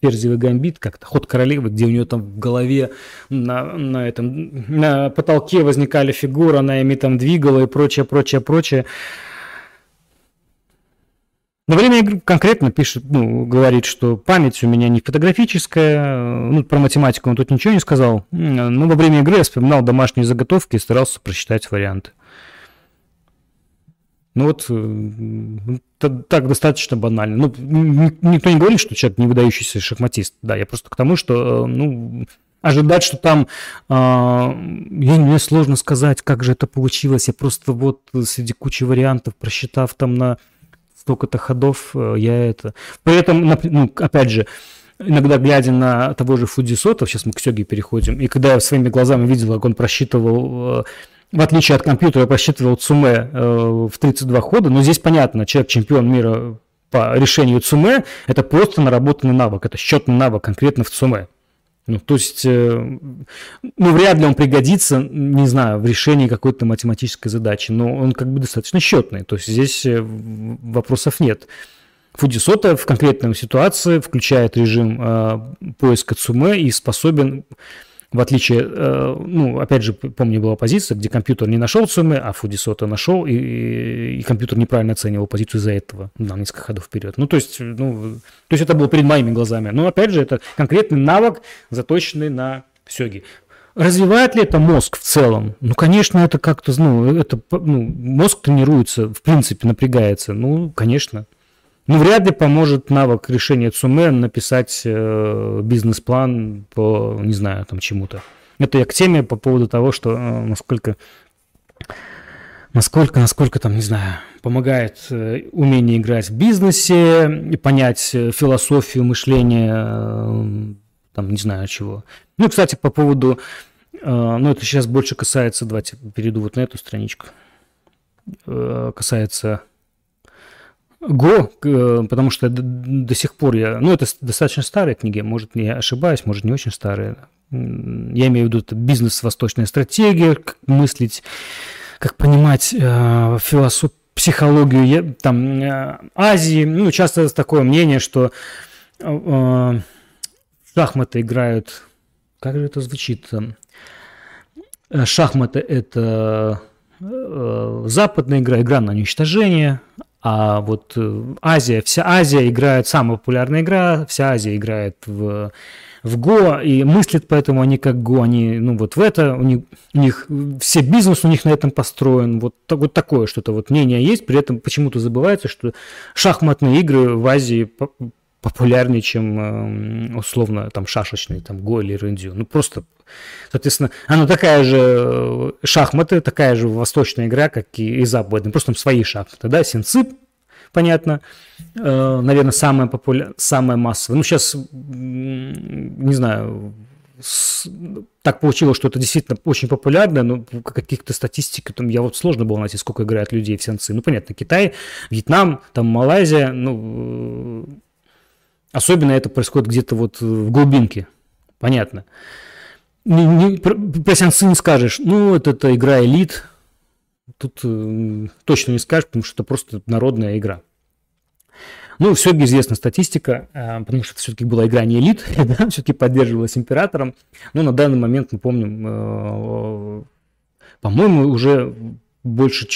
Перзиевый гамбит, как-то ход королевы, где у нее там в голове на, на этом на потолке возникали фигуры, она ими там двигала и прочее, прочее, прочее. На время игры конкретно пишет, ну, говорит, что память у меня не фотографическая, ну, про математику он тут ничего не сказал, но во время игры я вспоминал домашние заготовки и старался просчитать варианты. Ну вот, э, так достаточно банально. Ну, никто не говорит, что человек не выдающийся шахматист. Да, я просто к тому, что, э, ну, ожидать, что там, а, я, мне сложно сказать, как же это получилось. Я просто вот среди кучи вариантов, просчитав там на столько-то ходов, э, я это... При этом, ну, опять же, иногда глядя на того же Фудзисота, сейчас мы к Сёге переходим, и когда я своими глазами видел, как он просчитывал в отличие от компьютера, просчитывал Цуме э, в 32 хода, но здесь понятно, человек чемпион мира по решению Цуме, это просто наработанный навык, это счетный навык конкретно в Цуме. Ну, то есть, э, ну, вряд ли он пригодится, не знаю, в решении какой-то математической задачи, но он как бы достаточно счетный, то есть здесь э, вопросов нет. Фудисота в конкретной ситуации включает режим э, поиска Цуме и способен в отличие, э, ну, опять же, помню, была позиция, где компьютер не нашел суммы, а Фудисота нашел, и, и компьютер неправильно оценивал позицию из-за этого на несколько ходов вперед. Ну, то есть, ну, то есть это было перед моими глазами. Но, опять же, это конкретный навык, заточенный на сёги. Развивает ли это мозг в целом? Ну, конечно, это как-то, ну, это, ну, мозг тренируется, в принципе, напрягается. Ну, конечно. Ну, вряд ли поможет навык решения ЦУМЭ написать э, бизнес-план по, не знаю, там чему-то. Это я к теме по поводу того, что э, насколько, насколько, насколько там, не знаю, помогает э, умение играть в бизнесе, и понять э, философию мышления, э, там, не знаю чего. Ну, кстати, по поводу, э, ну, это сейчас больше касается, давайте перейду вот на эту страничку, э, касается Го, э, потому что до сих пор я... Ну, это достаточно старые книги, может, я ошибаюсь, может, не очень старые. Я имею в виду это бизнес, восточная стратегия, как мыслить как понимать э, философию, психологию там э, Азии. Ну, часто такое мнение, что э, шахматы играют... Как же это звучит? Э, шахматы – это э, западная игра, игра на уничтожение, а вот э, Азия, вся Азия играет, самая популярная игра, вся Азия играет в в Go и мыслят поэтому они как Go, они, ну, вот в это, у них, у них все бизнес у них на этом построен, вот, вот такое что-то. Вот мнение есть, при этом почему-то забывается, что шахматные игры в Азии популярнее, чем эм, условно там шашечные, там Го или Рендю. Ну просто, соответственно, она такая же э, шахматы, такая же восточная игра, как и, и западная, просто там свои шахматы, да, синцип, понятно. Э, наверное, самая популярная, самая массовая. Ну, сейчас, не знаю, так получилось, что это действительно очень популярно, но каких-то статистик там я вот сложно было найти, сколько играет людей в сенсы. Ну, понятно, Китай, Вьетнам, там Малайзия, ну, особенно это происходит где-то вот в глубинке, понятно. Не, не, про, сенсы не скажешь, ну, это, это игра элит, Тут э, точно не скажешь, потому что это просто народная игра. Ну, все известна статистика, э, потому что это все-таки была игра не элит, да, все-таки поддерживалась императором. Но на данный момент мы помним, э, по-моему, уже больше,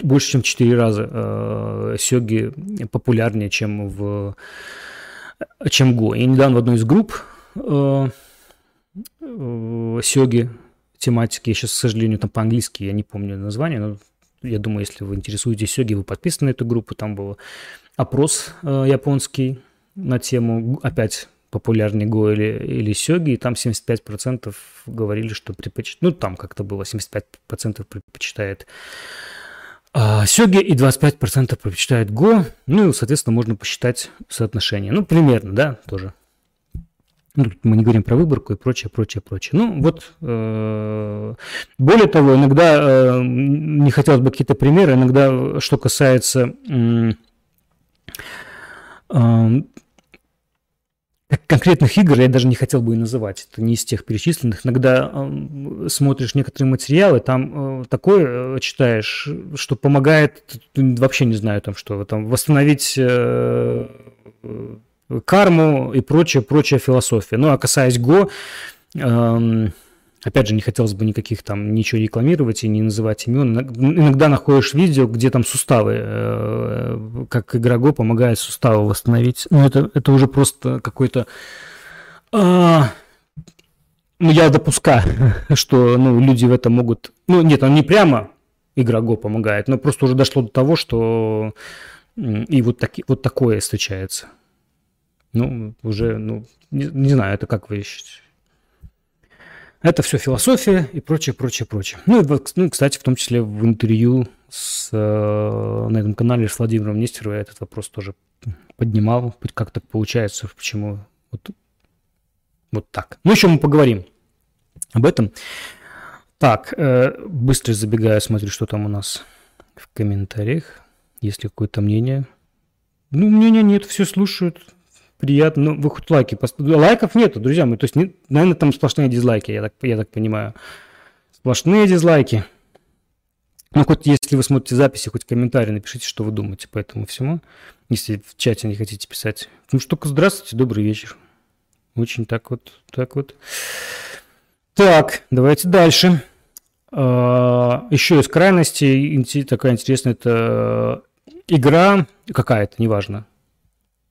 больше чем 4 раза э, сёги популярнее, чем в чем Го. И недавно в одной из групп э, э, сёги тематики. Я сейчас, к сожалению, там по-английски, я не помню название, но я думаю, если вы интересуетесь сёги, вы подписаны на эту группу, там был опрос э, японский на тему, опять, популярнее Го или, или Сёги, и там 75% говорили, что предпочитают, ну, там как-то было, 75% предпочитает а, Сёги и 25% предпочитают Го, ну, и, соответственно, можно посчитать соотношение. Ну, примерно, да, тоже ну, мы не говорим про выборку и прочее, прочее, прочее. Ну, вот, э, более того, иногда, э, не хотелось бы какие-то примеры, иногда, что касается э, э, конкретных игр, я даже не хотел бы и называть, это не из тех перечисленных. Иногда э, смотришь некоторые материалы, там э, такое э, читаешь, что помогает, вообще не знаю, там что, там восстановить... Э, карму и прочая, прочая философия. Ну, а касаясь Го, эм, опять же, не хотелось бы никаких там ничего рекламировать и не называть имен. Иногда находишь видео, где там суставы, э, как игра Го помогает суставы восстановить. Ну, это, это уже просто какой-то... Э, ну, я допускаю, что ну, люди в этом могут... Ну, нет, он не прямо игра Го помогает, но просто уже дошло до того, что и вот, таки, вот такое встречается. Ну, уже, ну, не, не знаю, это как вы ищете. Это все философия и прочее, прочее, прочее. Ну, и, ну, кстати, в том числе в интервью с, э, на этом канале с Владимиром Нестеровым я этот вопрос тоже поднимал. Как так получается, почему вот, вот так. Ну, еще мы поговорим об этом. Так, э, быстро забегаю, смотрю, что там у нас в комментариях. Есть ли какое-то мнение? Ну, мнения нет, все слушают приятно. Ну, вы хоть лайки поставили. Лайков нету, друзья мои. То есть, не, наверное, там сплошные дизлайки, я так, я так понимаю. Сплошные дизлайки. Ну, хоть если вы смотрите записи, хоть комментарий напишите, что вы думаете по этому всему. Если в чате не хотите писать. Ну, что здравствуйте, добрый вечер. Очень так вот, так вот. Так, давайте дальше. А, Еще из крайности такая интересная, это игра какая-то, неважно,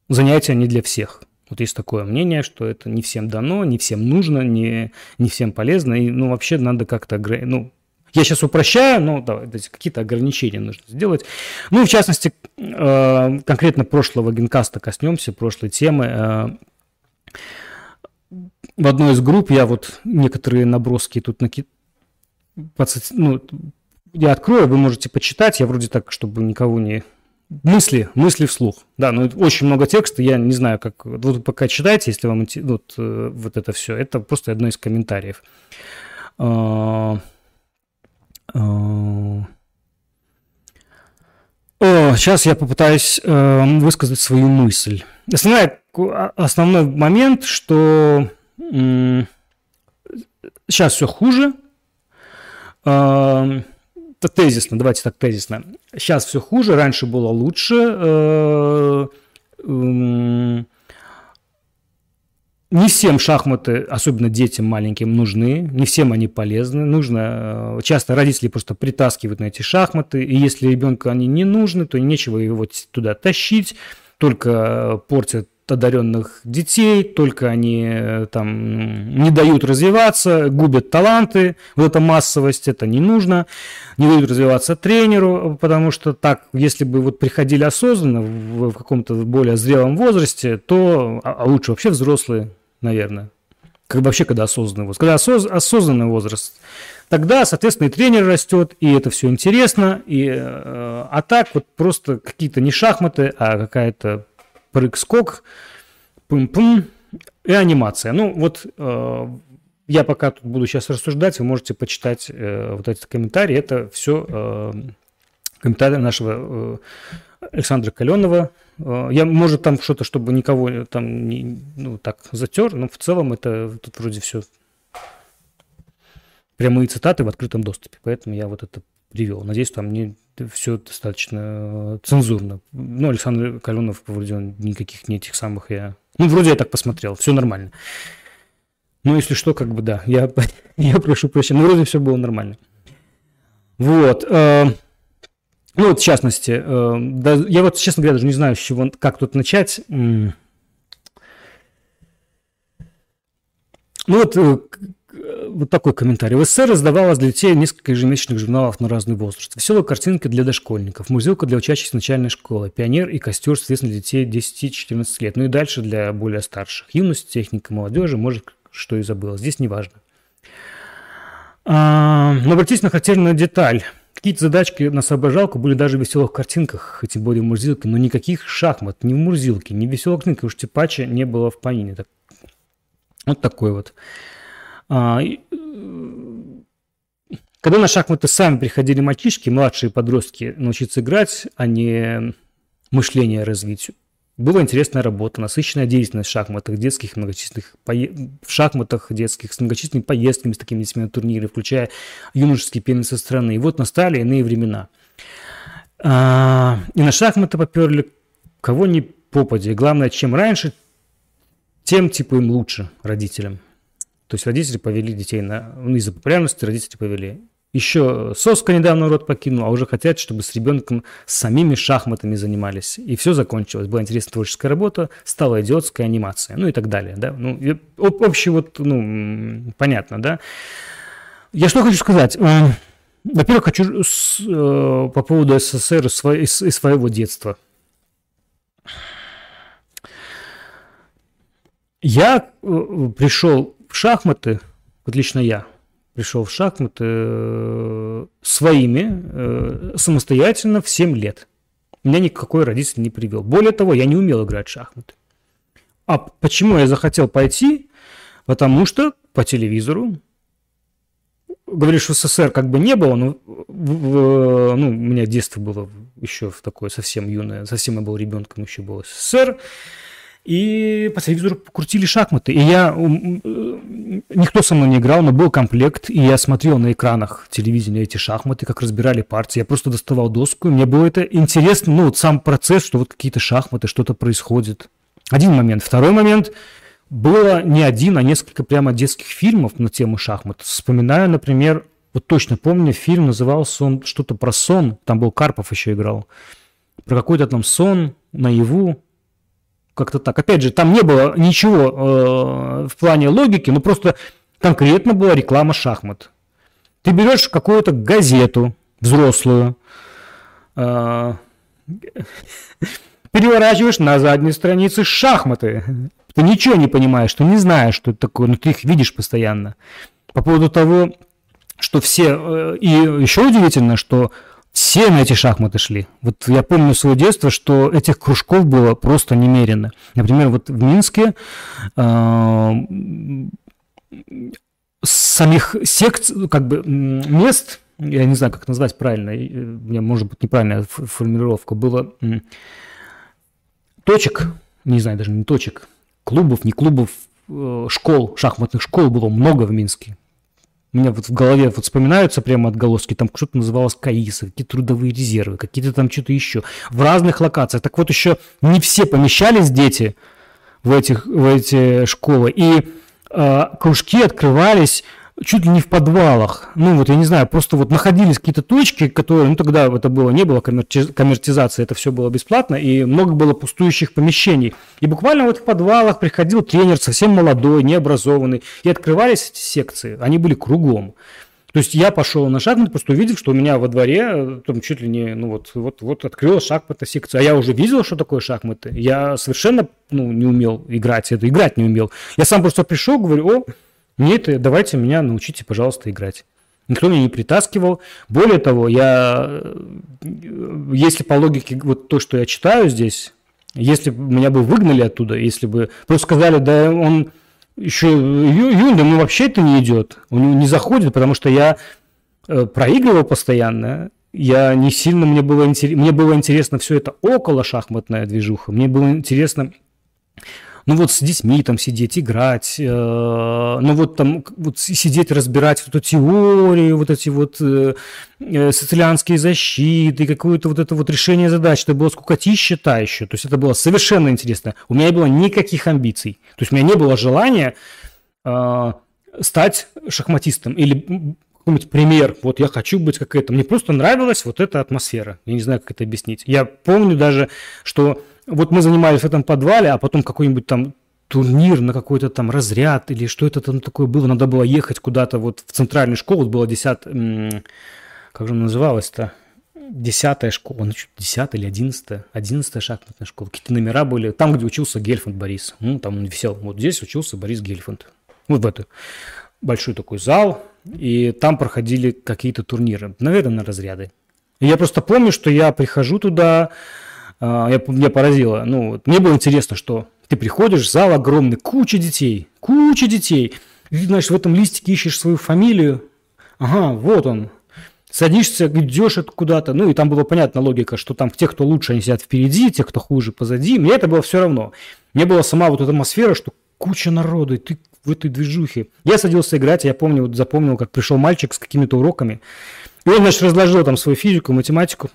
занятия не для всех. Вот есть такое мнение, что это не всем дано, не всем нужно, не, не всем полезно, и, ну, вообще надо как-то, ну, я сейчас упрощаю, но да, какие-то ограничения нужно сделать. Ну, в частности, э, конкретно прошлого генкаста коснемся, прошлой темы. Э, в одной из групп я вот некоторые наброски тут накид... ну, я открою, вы можете почитать. Я вроде так, чтобы никого не Мысли, мысли вслух. Да, ну очень много текста, я не знаю, как... Вот пока читайте, если вам вот, э, вот это все. Это просто одно из комментариев. А, а, о, сейчас я попытаюсь э, высказать свою мысль. Основная, основной момент, что сейчас все хуже. Э, тезисно, давайте так тезисно. Сейчас все хуже, раньше было лучше. Э, не всем шахматы, особенно детям маленьким, нужны, не всем они полезны. Нужно, э, часто родители просто притаскивают на эти шахматы, и если ребенку они не нужны, то нечего его туда тащить, только портят одаренных детей, только они э, там не дают развиваться, губят таланты, вот эта массовость, это не нужно, не дают развиваться тренеру, потому что так, если бы вот приходили осознанно в, в каком-то более зрелом возрасте, то, а, а лучше вообще взрослые, наверное, как вообще когда осознанный возраст, когда осоз, осознанный возраст, тогда, соответственно, и тренер растет, и это все интересно, и, э, а так вот просто какие-то не шахматы, а какая-то прыг-скок, пым-пым и анимация. Ну, вот э, я пока тут буду сейчас рассуждать, вы можете почитать э, вот эти комментарии. Это все э, комментарии нашего э, Александра Каленова. Э, я, может, там что-то, чтобы никого там не, ну, так затер, но в целом это тут вроде все прямые цитаты в открытом доступе, поэтому я вот это привел. Надеюсь, там не все достаточно э, цензурно. Ну, Александр Каленов, вроде он никаких не этих самых я... Ну, вроде я так посмотрел, все нормально. Ну, если что, как бы да, я, я прошу прощения, но вроде все было нормально. Вот. Э, ну, вот в частности, э, да, я вот, честно говоря, даже не знаю, с чего, как тут начать. Ну, вот вот такой комментарий. В СССР издавалось для детей несколько ежемесячных журналов на разный возраст. Веселая картинка для дошкольников, музыка для учащихся начальной школы, пионер и костер, соответственно, для детей 10-14 лет. Ну и дальше для более старших. Юность, техника, молодежи, может, что и забыла. Здесь не важно. А, но обратите на характерную деталь. Какие-то задачки на соображалку были даже в веселых картинках, тем более в Мурзилке, но никаких шахмат ни в Мурзилке, ни в веселых картинках, уж типача не было в Панине. Так, вот такой вот. А, э, когда на шахматы сами приходили мальчишки, младшие подростки научиться играть, а не мышление развить, была интересная работа, насыщенная деятельность в шахматах, детских многочисленных пое... в шахматах детских с многочисленными поездками с такими детьми на турниры, включая юношеские пены со стороны. И вот настали иные времена. А, и на шахматы поперли кого ни попади. главное, чем раньше, тем типа им лучше родителям. То есть родители повели детей на... Ну, из-за популярности родители повели. Еще соска недавно род покинул, а уже хотят, чтобы с ребенком самими шахматами занимались. И все закончилось. Была интересная творческая работа, стала идиотская анимация, ну и так далее. Да? Ну, общий вот, ну, понятно, да? Я что хочу сказать. Э, во-первых, хочу с, э, по поводу СССР из своего детства. Я э, пришел в шахматы, вот лично я пришел в шахматы э, своими, э, самостоятельно в 7 лет. Меня никакой родитель не привел. Более того, я не умел играть в шахматы. А почему я захотел пойти? Потому что по телевизору говоришь, в СССР как бы не было, но в, ну, у меня детство было еще в такое совсем юное, совсем я был ребенком, еще был СССР. И по телевизору крутили шахматы. И я... Э, никто со мной не играл, но был комплект, и я смотрел на экранах телевидения эти шахматы, как разбирали партии. Я просто доставал доску, мне было это интересно, ну, вот сам процесс, что вот какие-то шахматы, что-то происходит. Один момент. Второй момент. Было не один, а несколько прямо детских фильмов на тему шахмат. Вспоминаю, например, вот точно помню, фильм назывался он что-то про сон, там был Карпов еще играл, про какой-то там сон наяву, как-то так. Опять же, там не было ничего э, в плане логики, но просто конкретно была реклама шахмат. Ты берешь какую-то газету взрослую, э, переворачиваешь на задней странице шахматы. Ты ничего не понимаешь, ты не знаешь, что это такое, но ты их видишь постоянно. По поводу того, что все... Э, и еще удивительно, что все на эти шахматы шли. Вот я помню свое детство, что этих кружков было просто немерено. Например, вот в Минске э, самих секций, как бы мест, я не знаю, как назвать правильно, у меня может быть неправильная формулировка, было точек, не знаю, даже не точек, клубов, не клубов, э, школ, шахматных школ было много в Минске Меня вот в голове вот вспоминаются прямо отголоски, там что-то называлось КАИСа, какие-то трудовые резервы, какие-то там что-то еще, в разных локациях. Так вот еще не все помещались дети в, этих, в эти школы, и э, кружки открывались чуть ли не в подвалах. Ну, вот я не знаю, просто вот находились какие-то точки, которые, ну, тогда это было, не было коммертизации, это все было бесплатно, и много было пустующих помещений. И буквально вот в подвалах приходил тренер совсем молодой, необразованный, и открывались эти секции, они были кругом. То есть я пошел на шахматы, просто увидев, что у меня во дворе там чуть ли не, ну вот, вот, вот открылась шахматная секция. А я уже видел, что такое шахматы. Я совершенно ну, не умел играть, это играть не умел. Я сам просто пришел, говорю, о, нет, давайте меня научите, пожалуйста, играть. Никто меня не притаскивал. Более того, я, если по логике вот то, что я читаю здесь, если меня бы выгнали оттуда, если бы просто сказали, да он еще Юнда, ну вообще это не идет, он не заходит, потому что я э, проигрывал постоянно, я не сильно, мне было, интерес, мне было интересно все это около шахматная движуха, мне было интересно ну вот с детьми там сидеть, играть, э, ну вот там вот сидеть, разбирать эту теорию, вот эти вот э, э, социалянские защиты, какое-то вот это вот решение задач, это было скукотища та еще, то есть это было совершенно интересно. У меня не было никаких амбиций, то есть у меня не было желания э, стать шахматистом или какой-нибудь пример, вот я хочу быть как это. Мне просто нравилась вот эта атмосфера. Я не знаю, как это объяснить. Я помню даже, что вот мы занимались в этом подвале, а потом какой-нибудь там турнир на какой-то там разряд или что это там такое было. Надо было ехать куда-то вот в центральную школу. Вот было 10... Как же она называлась-то? Десятая школа, ну, десятая или одиннадцатая, одиннадцатая шахматная школа. Какие-то номера были. Там, где учился Гельфанд Борис. Ну, там он висел. Вот здесь учился Борис Гельфанд. Вот в эту большой такой зал. И там проходили какие-то турниры. Наверное, на разряды. И я просто помню, что я прихожу туда, я, меня поразило. Ну, вот, мне было интересно, что ты приходишь, зал огромный, куча детей, куча детей. И знаешь, в этом листике ищешь свою фамилию. Ага, вот он. Садишься, идешь куда-то. Ну, и там была понятна логика, что там те, кто лучше, они сидят впереди, те, кто хуже, позади. Мне это было все равно. Мне была сама вот эта атмосфера, что куча народу, и ты в этой движухе. Я садился играть, я помню, вот запомнил, как пришел мальчик с какими-то уроками. И он, значит, разложил там свою физику, математику.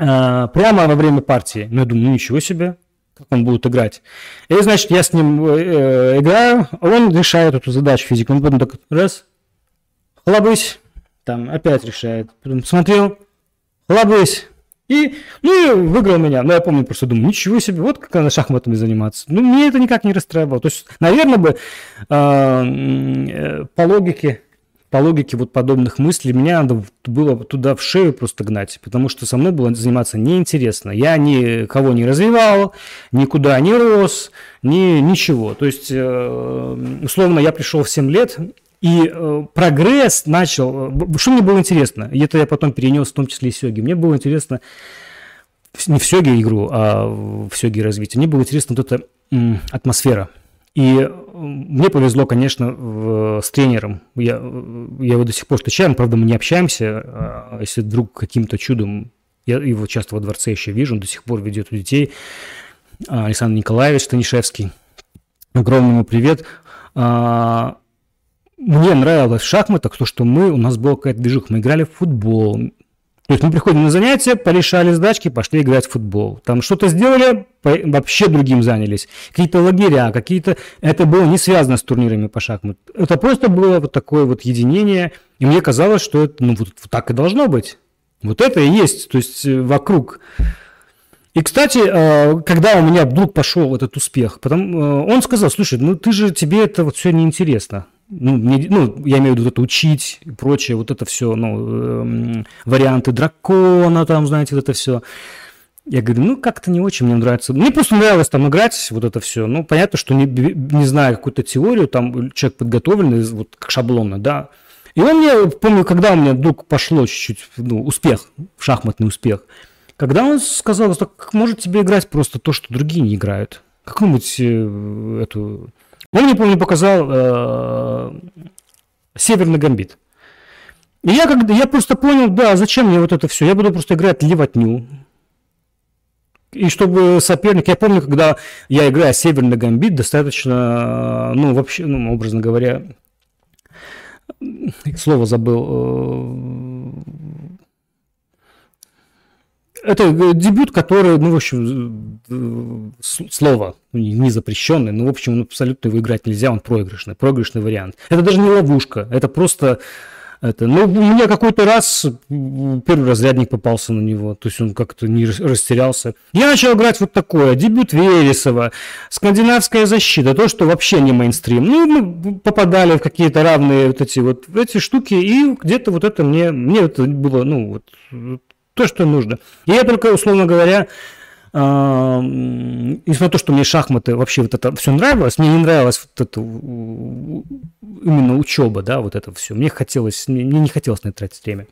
А, прямо во время партии. Ну, я думаю, ну ничего себе, как он будет играть. И, значит, я с ним э, э играю, он решает эту задачу физики. Он потом так, раз, хлобысь, там опять решает. Потом смотрел, хлобысь. И, ну, и выиграл меня. Но я помню, просто думаю, ничего себе, вот как надо шахматами заниматься. Ну, мне это никак не расстраивало. То есть, наверное, бы а, э, по логике по логике вот подобных мыслей, меня надо было туда в шею просто гнать, потому что со мной было заниматься неинтересно. Я никого не развивал, никуда не рос, ни, ничего. То есть, э, условно, я пришел в 7 лет, и э, прогресс начал... Что мне было интересно? И это я потом перенес в том числе и Сёги. Мне было интересно не в Сёге игру, а в Сёге развитие. Мне было интересно вот эта атмосфера – и мне повезло, конечно, в, с тренером. Я, я его до сих пор встречаю, правда, мы не общаемся. А если вдруг каким-то чудом, я его часто во дворце еще вижу, он до сих пор ведет у детей. А, Александр Николаевич Станишевский. Огромный ему привет. А, мне нравилось в шахматах то, что мы, у нас была какая-то движуха, мы играли в футбол, то есть мы приходим на занятия, порешали сдачки, пошли играть в футбол. Там что-то сделали, вообще другим занялись. Какие-то лагеря, какие-то... Это было не связано с турнирами по шахматам. Это просто было вот такое вот единение. И мне казалось, что это, ну, вот, вот так и должно быть. Вот это и есть, то есть э, вокруг. И, кстати, э, когда у меня вдруг пошел этот успех, потом э, он сказал, слушай, ну ты же, тебе это вот все неинтересно ну, мне, ну, я имею в виду вот это учить и прочее, вот это все, ну, э, варианты дракона, там, знаете, вот это все. Я говорю, ну, как-то не очень мне нравится. Мне просто нравилось там играть, вот это все. Ну, понятно, что не, не зная какую-то теорию, там человек подготовленный, вот как шаблонно, да. И он мне, помню, когда у меня вдруг пошло чуть-чуть, ну, успех, шахматный успех, когда он сказал, что может тебе играть просто то, что другие не играют. Какую-нибудь э, эту он мне, помню, показал э, Северный Гамбит. И я, когда, я просто понял, да, зачем мне вот это все? Я буду просто играть левотню. И чтобы соперник... Я помню, когда я играю Северный Гамбит, достаточно, ну, вообще, ну, образно говоря, слово забыл, это дебют, который, ну, в общем, слово не запрещенное, но, в общем, абсолютно его играть нельзя, он проигрышный, проигрышный вариант. Это даже не ловушка, это просто это, ну, у меня какой-то раз первый разрядник попался на него, то есть он как-то не растерялся. Я начал играть вот такое, дебют Вересова, скандинавская защита, то, что вообще не мейнстрим. Ну, мы попадали в какие-то равные вот эти вот эти штуки, и где-то вот это мне, мне это было, ну, вот, то, что нужно. И я только, условно говоря, несмотря на то, что мне шахматы вообще вот это все нравилось, мне не нравилась вот эта именно учеба, да, вот это все. Мне хотелось, мне не хотелось на это тратить время.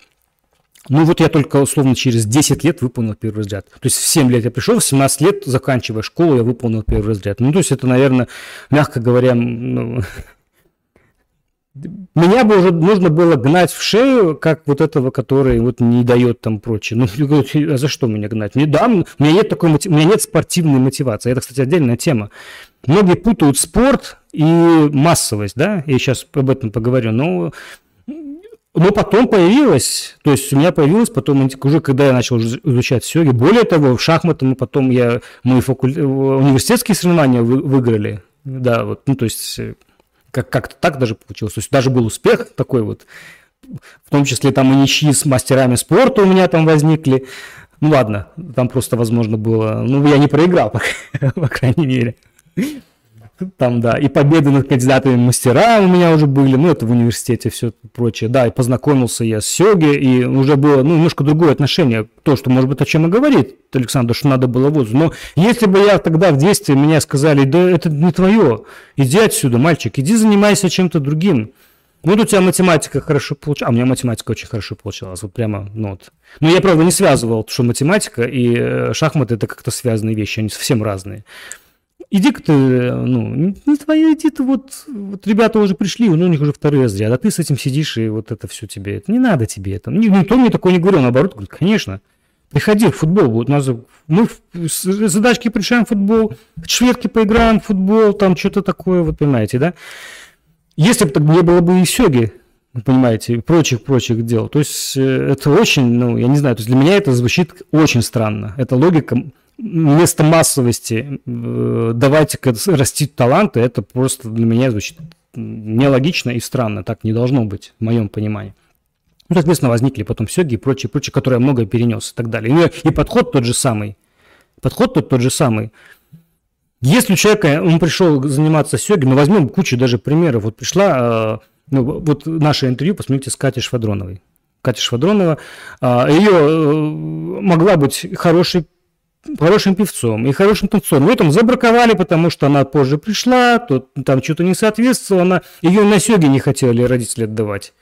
Ну вот я только условно через 10 лет выполнил первый разряд. То есть в 7 лет я пришел, в 17 лет, заканчивая школу, я выполнил первый разряд. Ну то есть это, наверное, мягко говоря, ну, меня бы уже нужно было гнать в шею, как вот этого, который вот не дает там прочее. Ну, а за что меня гнать? Не дам, у меня нет такой, у меня нет спортивной мотивации. Это, кстати, отдельная тема. Многие путают спорт и массовость, да, я сейчас об этом поговорю, но но потом появилось, то есть у меня появилось потом, уже когда я начал изучать сёги, более того, в шахматы мы потом, я, мы факуль... университетские соревнования выиграли, да, вот, ну, то есть как- как-то так даже получилось. То есть даже был успех такой вот, в том числе там и ничьи с мастерами спорта у меня там возникли. Ну ладно, там просто, возможно, было... Ну, я не проиграл, по, по крайней мере. Там, да, и победы над кандидатами мастера у меня уже были, ну, это в университете, все прочее. Да, и познакомился я с Сёги, и уже было, ну, немножко другое отношение. То, что, может быть, о чем и говорит Александр, что надо было вот. Но если бы я тогда в детстве меня сказали, да это не твое, иди отсюда, мальчик, иди занимайся чем-то другим. Вот у тебя математика хорошо получалась, а у меня математика очень хорошо получалась, вот прямо, ну вот. Но я, правда, не связывал, что математика и э, шахматы – это как-то связанные вещи, они совсем разные иди-ка ты, ну, не твоя, иди ты вот, вот ребята уже пришли, ну, у них уже второй разряд, а ты с этим сидишь, и вот это все тебе, это не надо тебе это. Никто мне такое не говорил, наоборот, говорит, конечно, приходи в футбол, вот нас, мы задачки решаем футбол, шведки поиграем в футбол, там что-то такое, вот понимаете, да? Если бы так не было бы и сёги, понимаете, прочих-прочих дел. То есть э, это очень, ну, я не знаю, то есть для меня это звучит очень странно. Это логика вместо массовости э, давайте-ка растить таланты, это просто для меня звучит нелогично и странно. Так не должно быть, в моем понимании. Ну, соответственно, возникли потом сёги и прочее, прочее, которые я многое перенес и так далее. И, и подход тот же самый. Подход тот, тот же самый. Если у человека, он пришел заниматься сёги, ну, возьмем кучу даже примеров. Вот пришла, э, ну, вот наше интервью, посмотрите, с Катей Швадроновой. Катя Швадронова, э, ее могла быть хорошей хорошим певцом и хорошим танцором. В этом забраковали, потому что она позже пришла, то там что-то не соответствовало, она, ее на сёге не хотели родители отдавать.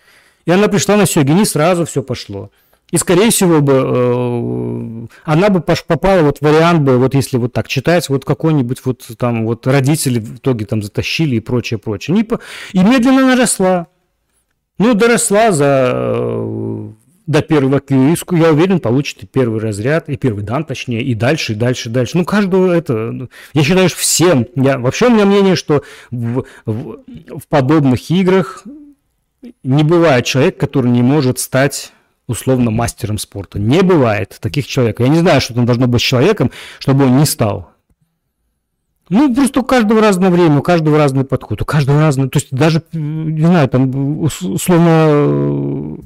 И она пришла на сёге, не сразу все пошло. И, скорее всего, бы э, она бы попала, вот вариант бы, вот если вот так читать, вот какой-нибудь вот там вот родители в итоге там затащили и прочее, прочее. Не по... И медленно она росла. Ну, доросла за э, до первого кириску, я уверен, получит и первый разряд, и первый дан, точнее, и дальше, и дальше, и дальше. Ну, каждого это... Я считаю, что всем... Я, вообще у меня мнение, что в, в, в подобных играх не бывает человека, который не может стать условно мастером спорта. Не бывает таких человек. Я не знаю, что там должно быть с человеком, чтобы он не стал. Ну, просто у каждого разное время, у каждого разный подход, у каждого разный... То есть даже, не знаю, там, условно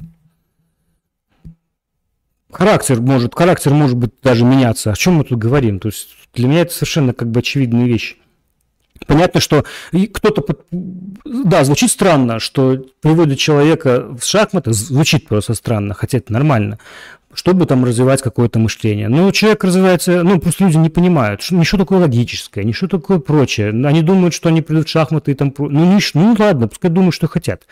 характер может, характер может быть даже меняться. О чем мы тут говорим? То есть для меня это совершенно как бы очевидные вещи. Понятно, что кто-то... Да, звучит странно, что приводит человека в шахматы, звучит просто странно, хотя это нормально, чтобы там развивать какое-то мышление. Но человек развивается, ну, просто люди не понимают, что, ничего такое логическое, ничего такое прочее. Они думают, что они придут в шахматы и там... Ну, не, ну ладно, пускай думают, что хотят.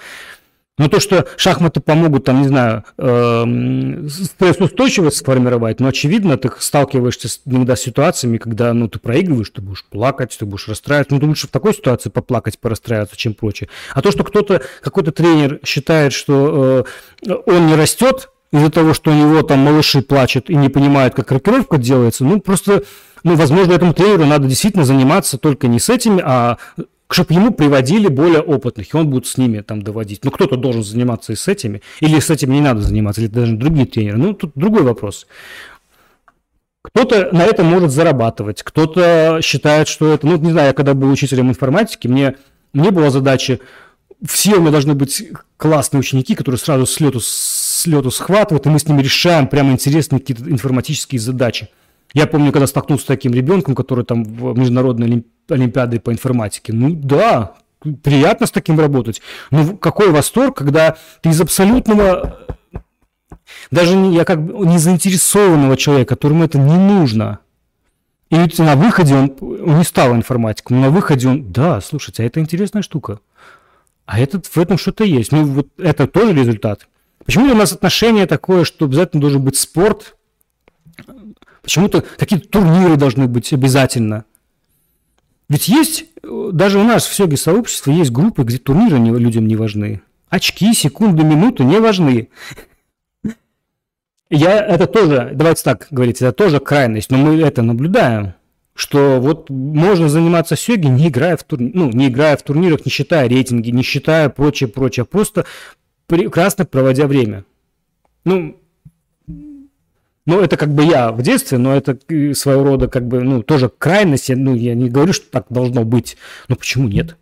Но то, что шахматы помогут, там, не знаю, э, стрессоустойчивость сформировать, но, очевидно, ты сталкиваешься с, иногда с ситуациями, когда, ну, ты проигрываешь, ты будешь плакать, ты будешь расстраиваться. Ну, ты лучше в такой ситуации поплакать, порастраиваться, чем прочее. А то, что кто-то, какой-то тренер считает, что э, он не растет из-за того, что у него там малыши плачут и не понимают, как рокировка делается, ну, просто, ну, возможно, этому тренеру надо действительно заниматься только не с этими, а чтобы ему приводили более опытных, и он будет с ними там доводить. Ну, кто-то должен заниматься и с этими, или с этим не надо заниматься, или даже другие тренеры. Ну, тут другой вопрос. Кто-то на этом может зарабатывать, кто-то считает, что это... Ну, не знаю, я когда был учителем информатики, мне, мне была задача... Все у меня должны быть классные ученики, которые сразу с лету, с лету схватывают, и мы с ними решаем прямо интересные какие-то информатические задачи. Я помню, когда столкнулся с таким ребенком, который там в международной олимпиады по информатике. Ну да, приятно с таким работать. Но какой восторг, когда ты из абсолютного даже я как бы не заинтересованного человека, которому это не нужно. И на выходе он, он не стал информатиком, на выходе он, да, слушайте, а это интересная штука. А этот, в этом что-то есть. Ну, вот это тоже результат. Почему у нас отношение такое, что обязательно должен быть спорт? Почему-то какие-то турниры должны быть обязательно. Ведь есть, даже у нас в Сёге сообществе есть группы, где турниры не, людям не важны. Очки, секунды, минуты не важны. Я это тоже, давайте так говорить, это тоже крайность, но мы это наблюдаем, что вот можно заниматься сёги, не играя в турни... ну, не играя в турнирах, не считая рейтинги, не считая прочее, прочее, просто прекрасно проводя время. Ну, ну, это как бы я в детстве, но это своего рода как бы, ну, тоже крайность. Ну, я не говорю, что так должно быть. Но почему нет?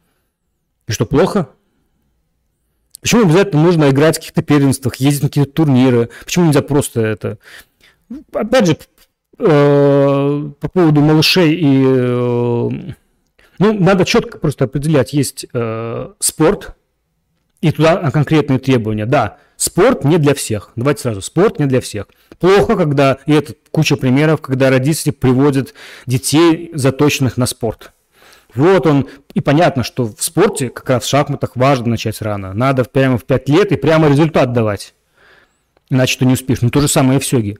И что, плохо? Почему обязательно нужно играть в каких-то первенствах, ездить на какие-то турниры? Почему нельзя просто это... Опять же, э, по поводу малышей и... Э, ну, надо четко просто определять. Есть э, спорт, и туда конкретные требования. Да, спорт не для всех. Давайте сразу, спорт не для всех. Плохо, когда, и это куча примеров, когда родители приводят детей, заточенных на спорт. Вот он, и понятно, что в спорте, как раз в шахматах, важно начать рано. Надо прямо в 5 лет и прямо результат давать. Иначе ты не успеешь. Ну, то же самое и в сёге.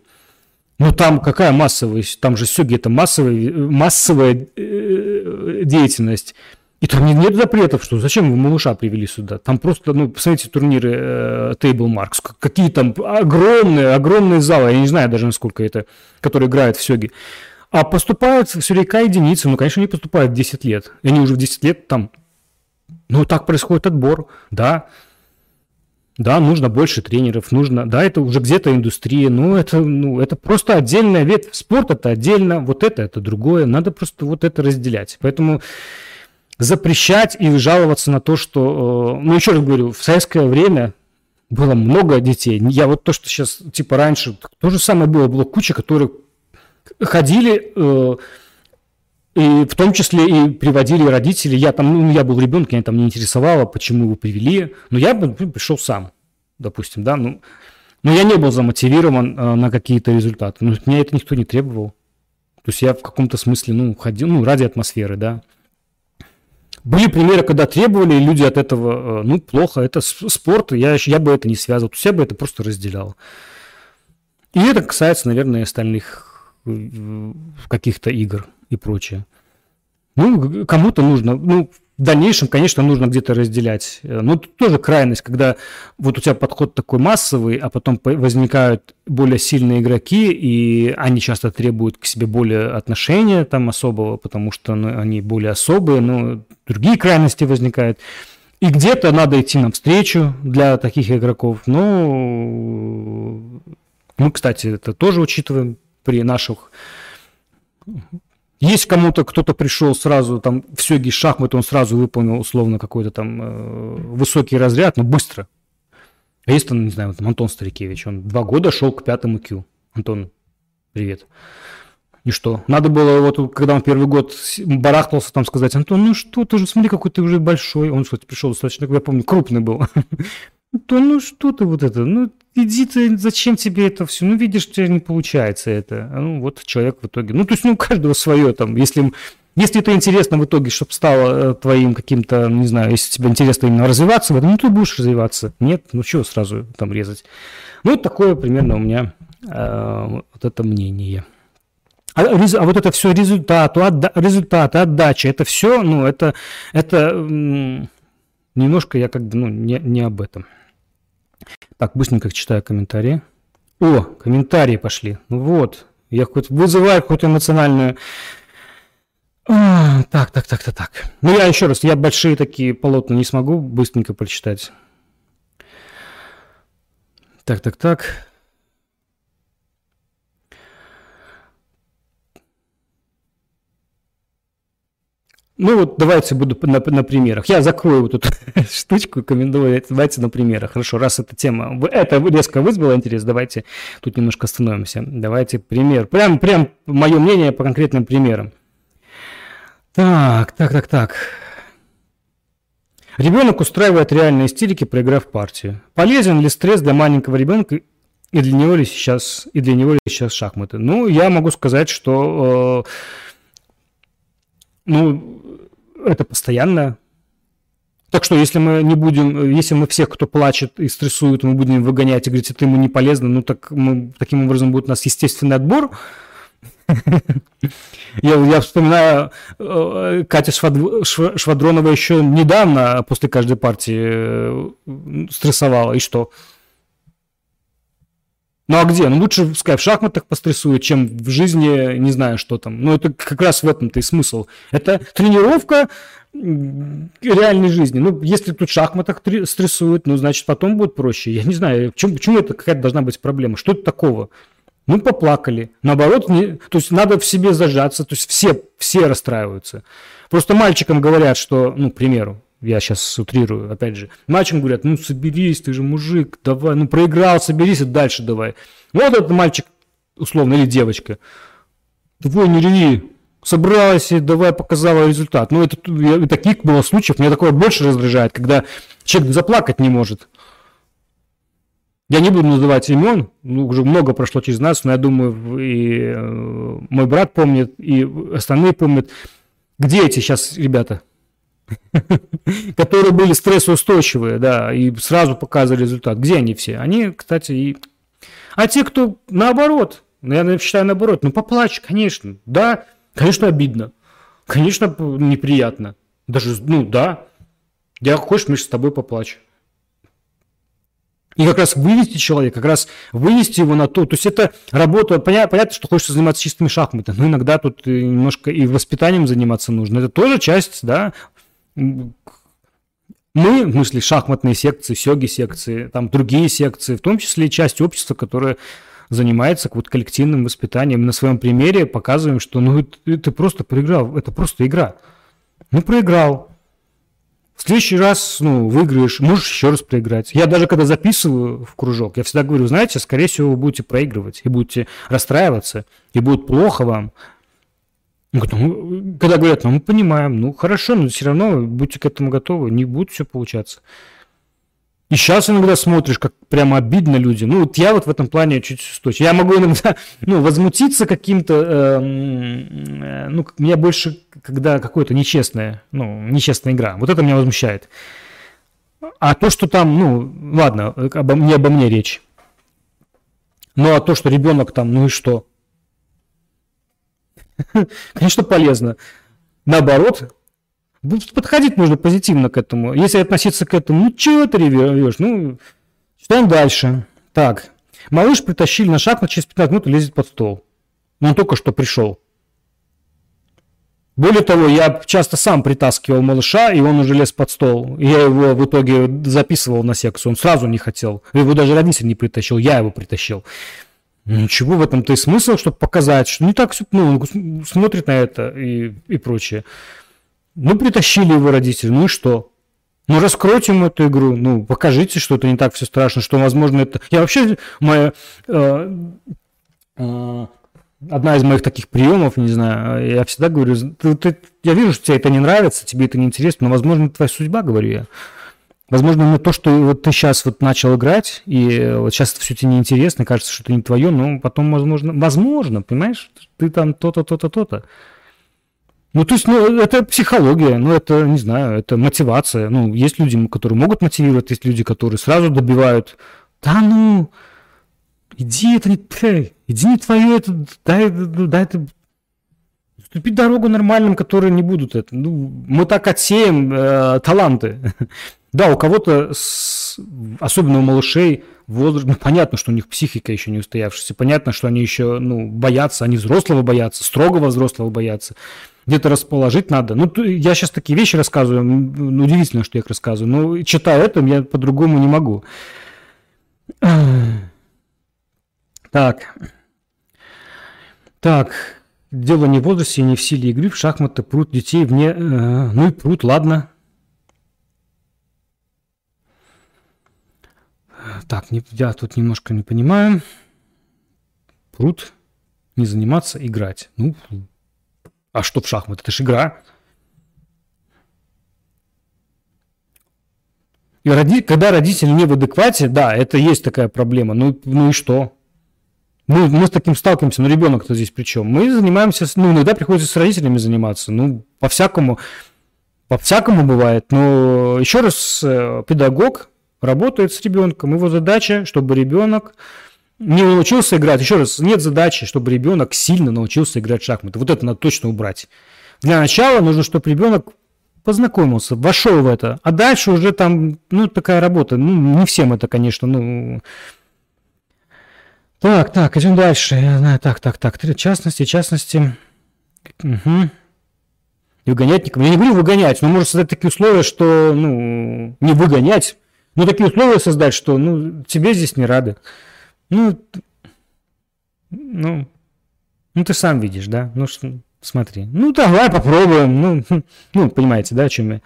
Ну, там какая массовость? Там же сёги – это массовая, массовая э, деятельность. И там нет запретов, что зачем вы малыша привели сюда? Там просто, ну, посмотрите турниры э, Table Marks, какие там огромные, огромные залы, я не знаю даже насколько это, которые играют в сёги. А поступают все река единицы, ну, конечно, они поступают в 10 лет. И они уже в 10 лет там... Ну, так происходит отбор, да. Да, нужно больше тренеров, нужно... Да, это уже где-то индустрия, но это, ну, это просто отдельная ветвь. Спорт – это отдельно, вот это – это другое. Надо просто вот это разделять. Поэтому запрещать и жаловаться на то, что... Э, ну, еще раз говорю, в советское время было много детей. Я вот то, что сейчас, типа, раньше, то же самое было. Было куча, которые ходили, э, и в том числе и приводили родители. Я там, ну, я был ребенком, меня там не интересовало, почему его привели. Но я бы пришел сам, допустим, да. Ну, но я не был замотивирован э, на какие-то результаты. Ну, меня это никто не требовал. То есть я в каком-то смысле, ну, ходил, ну, ради атмосферы, да. Были примеры, когда требовали, и люди от этого, э, ну, плохо, это спорт, я, я бы это не связывал, я бы это просто разделял. И это касается, наверное, остальных каких-то игр и прочее. Ну, кому-то нужно, ну, в дальнейшем, конечно, нужно где-то разделять. Но тут тоже крайность, когда вот у тебя подход такой массовый, а потом возникают более сильные игроки, и они часто требуют к себе более отношения там особого, потому что ну, они более особые, но другие крайности возникают. И где-то надо идти навстречу для таких игроков. Ну, мы, кстати, это тоже учитываем при наших... Есть кому-то, кто-то пришел сразу, там, в сёге шахматы, он сразу выполнил условно какой-то там э, высокий разряд, но быстро. А есть там, не знаю, там Антон Старикевич, он два года шел к пятому Q. Антон, привет. И что? Надо было вот, когда он первый год барахтался, там сказать, Антон, ну что, ты же смотри, какой ты уже большой. Он, кстати, пришел достаточно, я помню, крупный был. То ну что ты вот это, ну иди ты, зачем тебе это все? Ну видишь, у не получается это. А ну вот человек в итоге, ну то есть ну у каждого свое там, если если это интересно в итоге, чтобы стало э, твоим каким-то, не знаю, если тебе интересно именно развиваться в этом, ну ты будешь развиваться. Нет, ну чего сразу там резать. Ну такое примерно у меня э, вот это мнение. А, а вот это все результат, отда, результаты, отдача, это все, ну это, это немножко я как бы, ну не, не об этом. Так, быстренько читаю комментарии. О, комментарии пошли. Ну вот, я хоть вызываю какую-то эмоциональную А, так, так, так, так, так. Ну, я еще раз, я большие такие полотна не смогу быстренько прочитать. Так, так, так. Ну вот давайте буду на, на примерах. Я закрою вот эту штучку, рекомендую, давайте на примерах. Хорошо, раз эта тема, это резко вызвало интерес, давайте тут немножко остановимся. Давайте пример. Прям, прям мое мнение по конкретным примерам. Так, так, так, так. Ребенок устраивает реальные истерики, проиграв партию. Полезен ли стресс для маленького ребенка и для него ли сейчас, и для него ли сейчас шахматы? Ну, я могу сказать, что э, ну, это постоянно. Так что, если мы не будем, если мы всех, кто плачет и стрессует, мы будем выгонять и говорить, это ему не полезно, ну так мы, таким образом будет у нас естественный отбор. Я, я вспоминаю, э, Катя Швадронова еще недавно после каждой партии э, стрессовала. И что? Ну а где? Ну лучше, пускай в шахматах пострессует, чем в жизни, не знаю, что там. Ну это как раз в этом-то и смысл. Это тренировка реальной жизни. Ну, если тут в шахматах стрессует, ну, значит, потом будет проще. Я не знаю, почему, почему это какая-то должна быть проблема? Что это такого? Ну, поплакали. Наоборот, не, то есть надо в себе зажаться. То есть все, все расстраиваются. Просто мальчикам говорят, что, ну, к примеру, я сейчас утрирую, опять же, мальчикам говорят, ну соберись, ты же мужик, давай, ну проиграл, соберись и дальше давай. Вот этот мальчик, условно, или девочка, твой не реви, собралась и давай показала результат. Ну, это и таких было случаев, меня такое больше раздражает, когда человек заплакать не может. Я не буду называть имен, ну, уже много прошло через нас, но я думаю, и э, мой брат помнит, и остальные помнят. Где эти сейчас ребята? которые были стрессоустойчивые, да, и сразу показывали результат. Где они все? Они, кстати, и... А те, кто наоборот, ну, я считаю наоборот, ну поплачь, конечно, да, конечно обидно, конечно неприятно, даже, ну да, я хочешь, Миша, с тобой поплачь. И как раз вывести человека, как раз вывести его на то. То есть это работа, понятно, понятно что хочется заниматься чистыми шахматами, но иногда тут немножко и воспитанием заниматься нужно. Это тоже часть, да, мы, в смысле, шахматные секции, сёги секции, там другие секции, в том числе и часть общества, которая занимается вот коллективным воспитанием. На своем примере показываем, что ну ты просто проиграл, это просто игра. Ну, проиграл. В следующий раз, ну, выиграешь, можешь еще раз проиграть. Я даже когда записываю в кружок, я всегда говорю, знаете, скорее всего, вы будете проигрывать, и будете расстраиваться, и будет плохо вам. Ну, когда говорят, ну мы понимаем, ну хорошо, но все равно будьте к этому готовы, не будет все получаться. И сейчас иногда смотришь, как прямо обидно людям. Ну, вот я вот в этом плане чуть устойчив. Я могу иногда, ну, возмутиться каким-то, э, э, ну, меня больше, когда какое-то нечестное, ну, нечестная игра. Вот это меня возмущает. А то, что там, ну, ладно, обо, не обо мне речь. Ну, а то, что ребенок там, ну и что? Конечно, полезно. Наоборот, подходить нужно позитивно к этому. Если относиться к этому, ну чего ты ревешь? Ну, читаем дальше. Так, малыш притащили на шахмат, через 15 минут лезет под стол. Но он только что пришел. Более того, я часто сам притаскивал малыша, и он уже лез под стол. Я его в итоге записывал на секцию. Он сразу не хотел. Его даже родитель не притащил, я его притащил. Ничего в этом-то и смысл, чтобы показать, что не так все, ну, смотрит на это и, и прочее. Ну, притащили его родители, ну и что? Ну, раскройте ему эту игру, ну, покажите, что это не так все страшно, что, возможно, это... Я вообще, моя... Э, э, одна из моих таких приемов, не знаю, я всегда говорю, ты, ты, я вижу, что тебе это не нравится, тебе это не интересно, но, возможно, это твоя судьба, говорю я. Возможно, именно то, что вот ты сейчас вот начал играть, и вот сейчас все тебе неинтересно, кажется, что это не твое, но потом, возможно, возможно, понимаешь, ты там то-то, то-то, то-то. Ну, то есть, ну, это психология, ну, это, не знаю, это мотивация. Ну, есть люди, которые могут мотивировать, есть люди, которые сразу добивают. Да ну, иди, это не, эй, иди не твое, это, дай, дай это Ступить дорогу нормальным, которые не будут это. Ну, мы так отсеем э, таланты. Да, у кого-то, с, особенно у малышей, возраст, ну, понятно, что у них психика еще не устоявшаяся, понятно, что они еще ну, боятся, они взрослого боятся, строгого взрослого боятся. где-то расположить надо. Ну, я сейчас такие вещи рассказываю, ну, удивительно, что я их рассказываю, но читая это, я по-другому не могу. Так. Так. Дело не в возрасте, не в силе игры, в шахматы прут детей вне... Э, ну и прут, ладно. Так, не, я тут немножко не понимаю. Прут, не заниматься, играть. Ну, а что в шахматы? Это же игра. И роди... когда родители не в адеквате, да, это есть такая проблема. Ну, ну и что? Мы, мы с таким сталкиваемся, но ребенок-то здесь причем. Мы занимаемся, ну, иногда приходится с родителями заниматься. Ну, по-всякому, по-всякому бывает. Но еще раз, э, педагог работает с ребенком. Его задача, чтобы ребенок не научился играть. Еще раз, нет задачи, чтобы ребенок сильно научился играть в шахматы. Вот это надо точно убрать. Для начала нужно, чтобы ребенок познакомился, вошел в это, а дальше уже там, ну, такая работа, ну, не всем это, конечно, ну... Так, так, идем дальше. Так, так, так, три частности, частности. Угу. И выгонять никого. Я не говорю выгонять, но можно создать такие условия, что, ну, не выгонять, но такие условия создать, что, ну, тебе здесь не рады. Ну, ну, ну ты сам видишь, да? Ну, что, смотри. Ну, давай попробуем. Ну, ну, понимаете, да, о чем я?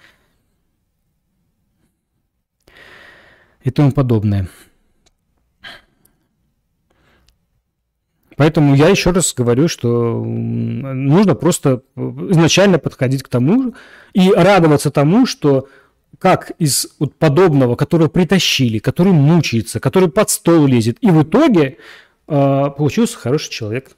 И тому подобное. Поэтому я еще раз говорю, что нужно просто изначально подходить к тому и радоваться тому, что как из вот подобного, которого притащили, который мучается, который под стол лезет, и в итоге э, получился хороший человек,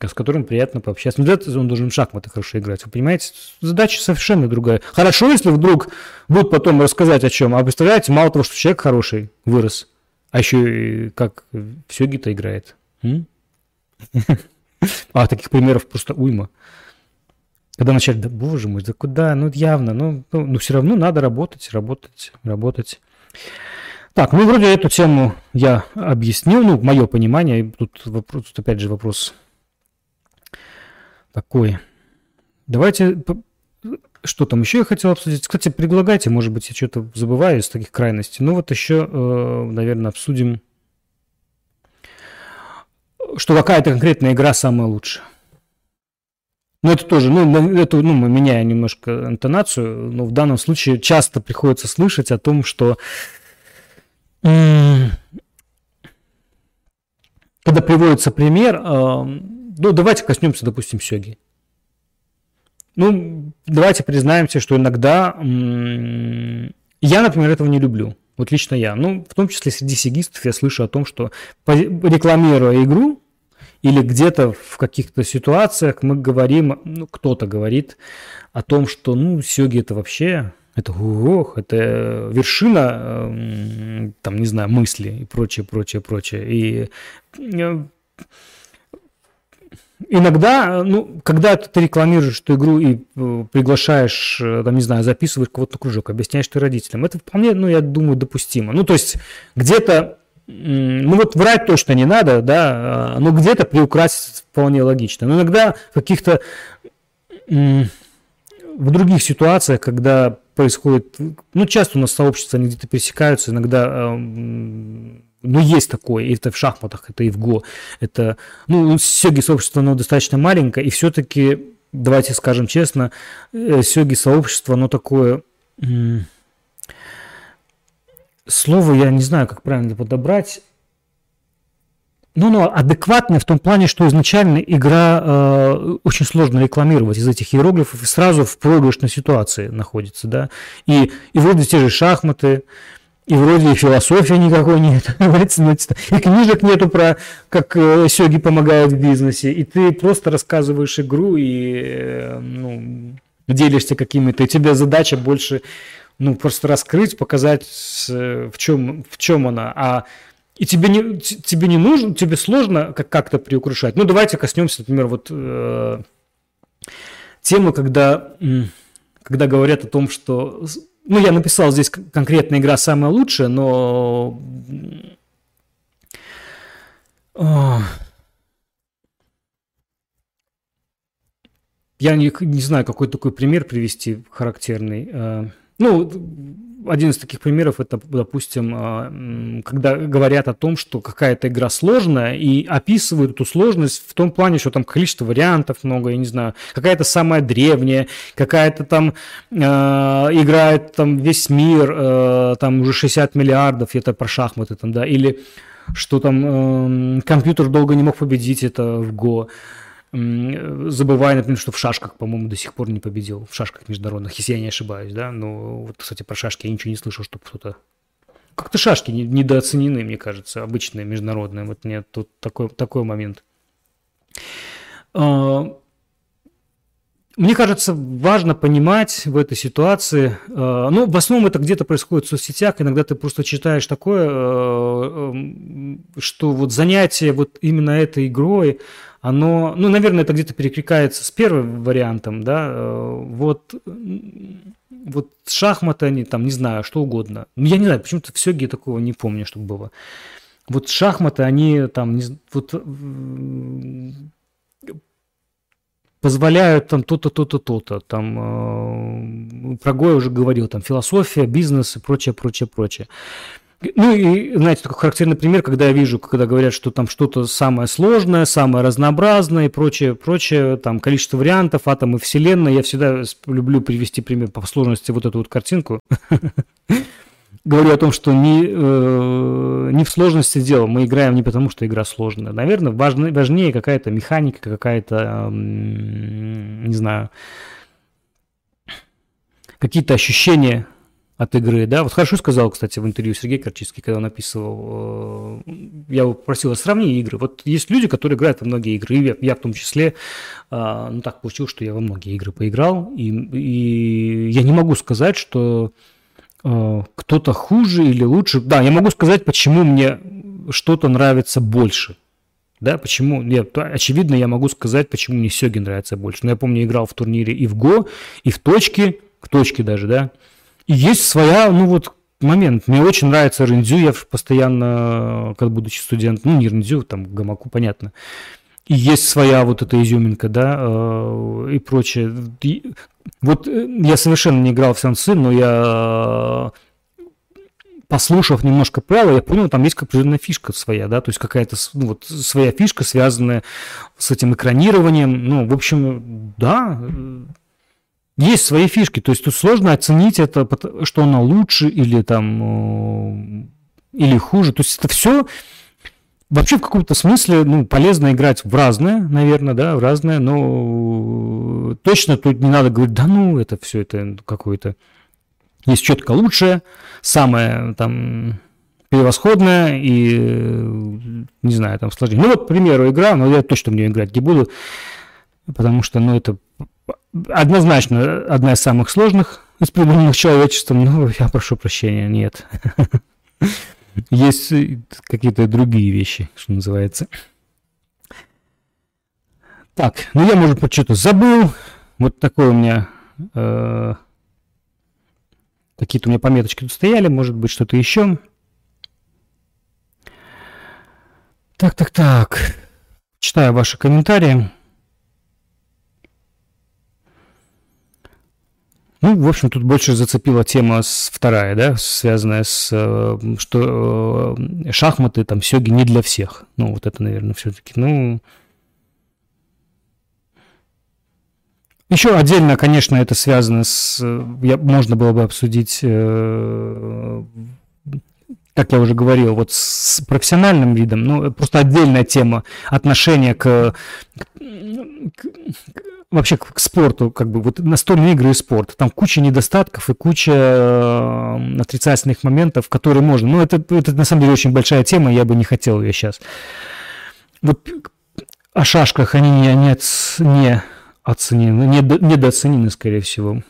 с которым приятно пообщаться. Ну, для он должен в шахматы хорошо играть. Вы понимаете, задача совершенно другая. Хорошо, если вдруг будут потом рассказать о чем. А представляете, мало того, что человек хороший вырос, а еще и как все гита играет. А таких примеров просто уйма. Когда вначале, да боже мой, да куда, ну явно, ну, ну, ну все равно надо работать, работать, работать. Так, ну вроде эту тему я объяснил, ну, мое понимание, тут, вопрос, тут опять же вопрос такой. Давайте, что там еще я хотел обсудить? Кстати, предлагайте, может быть, я что-то забываю из таких крайностей. Ну вот еще, э, наверное, обсудим, что какая-то конкретная игра самая лучшая. Ну, это тоже, ну, это, ну, мы меняем немножко интонацию, но в данном случае часто приходится слышать о том, что когда приводится пример, ну, давайте коснемся, допустим, сёги. Ну, давайте признаемся, что иногда я, например, этого не люблю. Вот лично я. Ну, в том числе среди сигистов я слышу о том, что рекламируя игру, или где-то в каких-то ситуациях мы говорим, ну, кто-то говорит о том, что, ну, сёги это вообще, это ох, это вершина, эм, там, не знаю, мысли и прочее, прочее, прочее. И э, иногда, ну, когда ты рекламируешь эту игру и э, приглашаешь, э, там, не знаю, записываешь кого-то на кружок, объясняешь ты родителям, это вполне, ну, я думаю, допустимо. Ну, то есть где-то ну вот врать точно не надо, да, а, но где-то приукрасить вполне логично. Но иногда в каких-то в других ситуациях, когда происходит, ну часто у нас сообщества они где-то пересекаются, иногда а, ну, есть такое, и это в шахматах, это и в ГО, это, ну, сёги сообщество, оно достаточно маленькое, и все-таки, давайте скажем честно, э, сёги сообщество, оно такое, слово я не знаю, как правильно подобрать. Ну, но адекватное в том плане, что изначально игра э, очень сложно рекламировать из этих иероглифов и сразу в проигрышной ситуации находится, да. И, и вроде те же шахматы, и вроде и философии никакой нет, и книжек нету про как э, сёги помогают в бизнесе, и ты просто рассказываешь игру и э, ну, делишься какими-то, и тебе задача больше ну, просто раскрыть, показать, в чем, в чем она. А и тебе не, тебе не нужно, тебе сложно как- как-то приукрашать. Ну, давайте коснемся, например, вот э, темы, когда, когда говорят о том, что... Ну, я написал здесь конкретная игра самая лучшая, но... я не, не знаю, какой такой пример привести характерный. Ну, один из таких примеров это, допустим, а, когда говорят о том, что какая-то игра сложная, и описывают эту сложность в том плане, что там количество вариантов много, я не знаю, какая-то самая древняя, какая-то там э, играет там весь мир, э, там уже 60 миллиардов, это про шахматы там, да, или что там э, компьютер долго не мог победить это в Го забывая, например, что в шашках, по-моему, до сих пор не победил, в шашках международных, если я не ошибаюсь, да, но вот, кстати, про шашки я ничего не слышал, чтобы кто-то... Как-то шашки недооценены, мне кажется, обычные, международные, вот нет, тут такой, такой момент. А, мне кажется, важно понимать в этой ситуации, э, ну, в основном это где-то происходит в соцсетях, иногда ты просто читаешь такое, э, эм, что вот занятие вот именно этой игрой, оно, ну, наверное, это где-то перекликается с первым вариантом, да, э, вот, вот шахматы они там, не знаю, что угодно. Ну, я не знаю, почему-то в Сёге такого не помню, чтобы было. Вот шахматы, они там, не, вот позволяют там то-то, то-то, то-то. Там э, про Гоя уже говорил, там философия, бизнес и прочее, прочее, прочее. Ну и, знаете, такой характерный пример, когда я вижу, когда говорят, что там что-то самое сложное, самое разнообразное и прочее, прочее, там количество вариантов, атомы Вселенной. Я всегда люблю привести пример по сложности вот эту вот картинку. говорю о том, что не, э, не в сложности дела. Мы играем не потому, что игра сложная. Наверное, важно, важнее какая-то механика, какая-то, э, не знаю, какие-то ощущения от игры, да, вот хорошо сказал, кстати, в интервью Сергей Корчинский, когда он описывал, э, я его просил сравнить игры, вот есть люди, которые играют во многие игры, я, я в том числе, э, ну так получилось, что я во многие игры поиграл, и, и я не могу сказать, что Э, кто-то хуже или лучше. Да, я могу сказать, почему мне что-то нравится больше. Да, почему? Нет, очевидно, я могу сказать, почему мне Сёги нравится больше. Но я помню, играл в турнире и в Го, и в точке, к точке даже, да. И есть своя, ну вот, момент. Мне очень нравится Рендзю, я постоянно, как будучи студент, ну, не Рендзю, там, Гамаку, понятно. И есть своя вот эта изюминка, да, э, и прочее. Вот э, я совершенно не играл в Сенсы, но я послушав немножко правила, я понял, там есть определенная фишка своя, да, то есть какая-то ну, вот, своя фишка, связанная с этим экранированием. Ну, в общем, да, э, есть свои фишки. То есть тут сложно оценить это, что она лучше или там э, или хуже. То есть это все Вообще в каком-то смысле ну, полезно играть в разное, наверное, да, в разное, но точно тут не надо говорить, да ну, это все это какое-то... Есть четко лучшее, самое там превосходное и, не знаю, там сложнее. Ну вот, к примеру, игра, но я точно в нее играть не буду, потому что, ну, это однозначно одна из самых сложных из придуманных человечеством, но я прошу прощения, нет. Есть какие-то другие вещи, что называется. Так, ну я, может что-то забыл. Вот такой у меня... Э, Какие-то у меня пометочки тут стояли, может быть, что-то еще. Так, так, так. Читаю ваши комментарии. Ну, в общем, тут больше зацепила тема вторая, да, связанная с, э, что э, шахматы, там, сёги не для всех. Ну, вот это, наверное, все-таки, ну... Еще отдельно, конечно, это связано с... Я, можно было бы обсудить, э, как я уже говорил, вот с профессиональным видом, ну, просто отдельная тема отношения к, к, вообще к спорту, как бы вот настольные игры и спорт. Там куча недостатков и куча э, отрицательных моментов, которые можно. Ну, это, это на самом деле очень большая тема, я бы не хотел ее сейчас. Вот о шашках они не, не, не оценены, не, недооценены, скорее всего.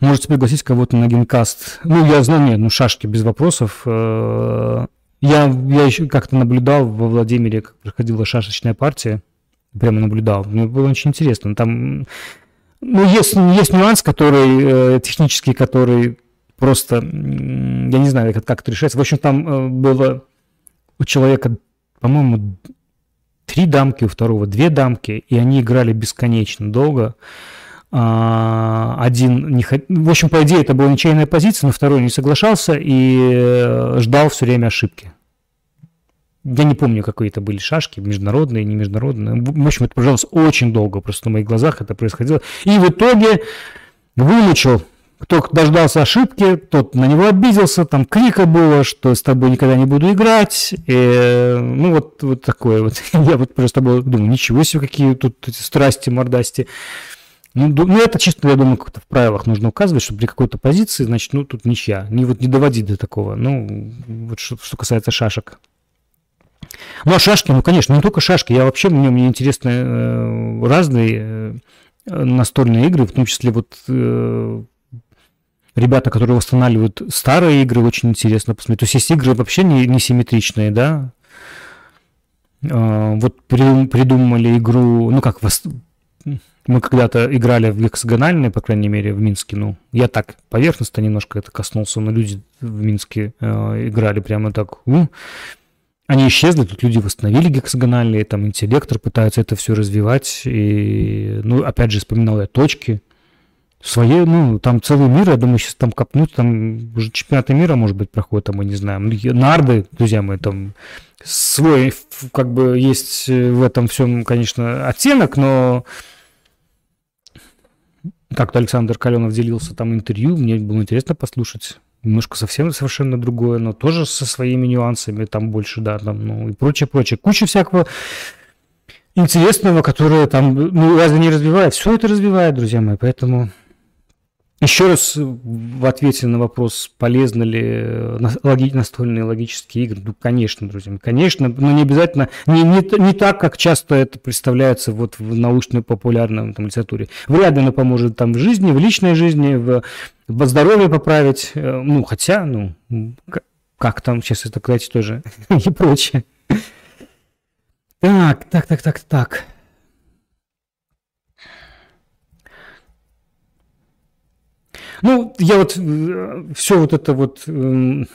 Можете пригласить кого-то на генкаст. Ну, я знаю, нет, ну, шашки без вопросов. Э, я, я еще как-то наблюдал во Владимире, как проходила шашечная партия прямо наблюдал. Мне было очень интересно. Там, ну, есть, есть нюанс, который э, технический, который просто, я не знаю, как, как это решается. В общем, там э, было у человека, по-моему, три дамки, у второго две дамки, и они играли бесконечно долго. А, один не хот... В общем, по идее, это была ничейная позиция, но второй не соглашался и э, ждал все время ошибки. Я не помню, какие это были шашки, международные, не международные. В общем, это продолжалось очень долго, просто на моих глазах это происходило. И в итоге вымучил кто дождался ошибки, тот на него обиделся, там крика было, что с тобой никогда не буду играть. И, ну, вот, вот такое вот. Я вот просто был, думаю, ничего себе, какие тут эти страсти, мордасти. Ну, ну, это чисто, я думаю, как-то в правилах нужно указывать, что при какой-то позиции, значит, ну, тут ничья. Не, вот, не доводить до такого. Ну, вот что, что касается шашек. Ну, а шашки, ну, конечно, не только шашки. Я вообще, мне, мне интересны э, разные э, настольные игры, в том числе вот э, ребята, которые восстанавливают старые игры, очень интересно посмотреть. То есть есть игры вообще не, не симметричные, да? А, вот придумали игру, ну как, мы когда-то играли в гексагональные, по крайней мере, в Минске, ну, я так поверхностно немножко это коснулся, но люди в Минске э, играли прямо так, ну, они исчезли, тут люди восстановили гексагональные, там интеллектор пытаются это все развивать, и, ну, опять же, вспоминал я точки, свои, ну, там целый мир, я думаю, сейчас там копнуть, там уже чемпионаты мира, может быть, проходят, там, мы не знаем. Нарды, друзья мои, там свой, как бы, есть в этом всем, конечно, оттенок, но как-то Александр Каленов делился там интервью, мне было интересно послушать. Немножко совсем совершенно другое, но тоже со своими нюансами, там больше, да, там, ну, и прочее, прочее. Куча всякого интересного, которое там, ну, разве не развивает? Все это развивает, друзья мои, поэтому еще раз в ответе на вопрос, полезны ли э, настольные логические игры, ну, конечно, друзья, конечно, но не обязательно, не, не, не так, как часто это представляется вот в научно-популярной там, литературе. Вряд ли оно поможет там в жизни, в личной жизни, в, в здоровье поправить, э, ну, хотя, ну, как там, сейчас это, кстати, тоже и прочее. Так, так, так, так, так. Ну, я вот э, все вот это вот эм,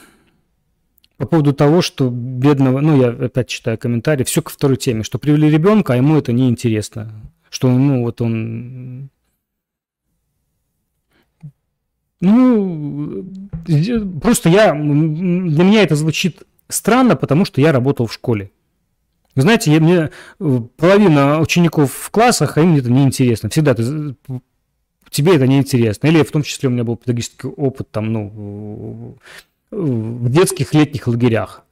по поводу того, что бедного, ну, я опять читаю комментарии, все ко второй теме, что привели ребенка, а ему это неинтересно. Что, ну, вот он... Ну, просто я... Для меня это звучит странно, потому что я работал в школе. Знаете, я, мне э, половина учеников в классах, а им это неинтересно. Всегда ты тебе это неинтересно. Или в том числе у меня был педагогический опыт там, ну, в детских летних лагерях.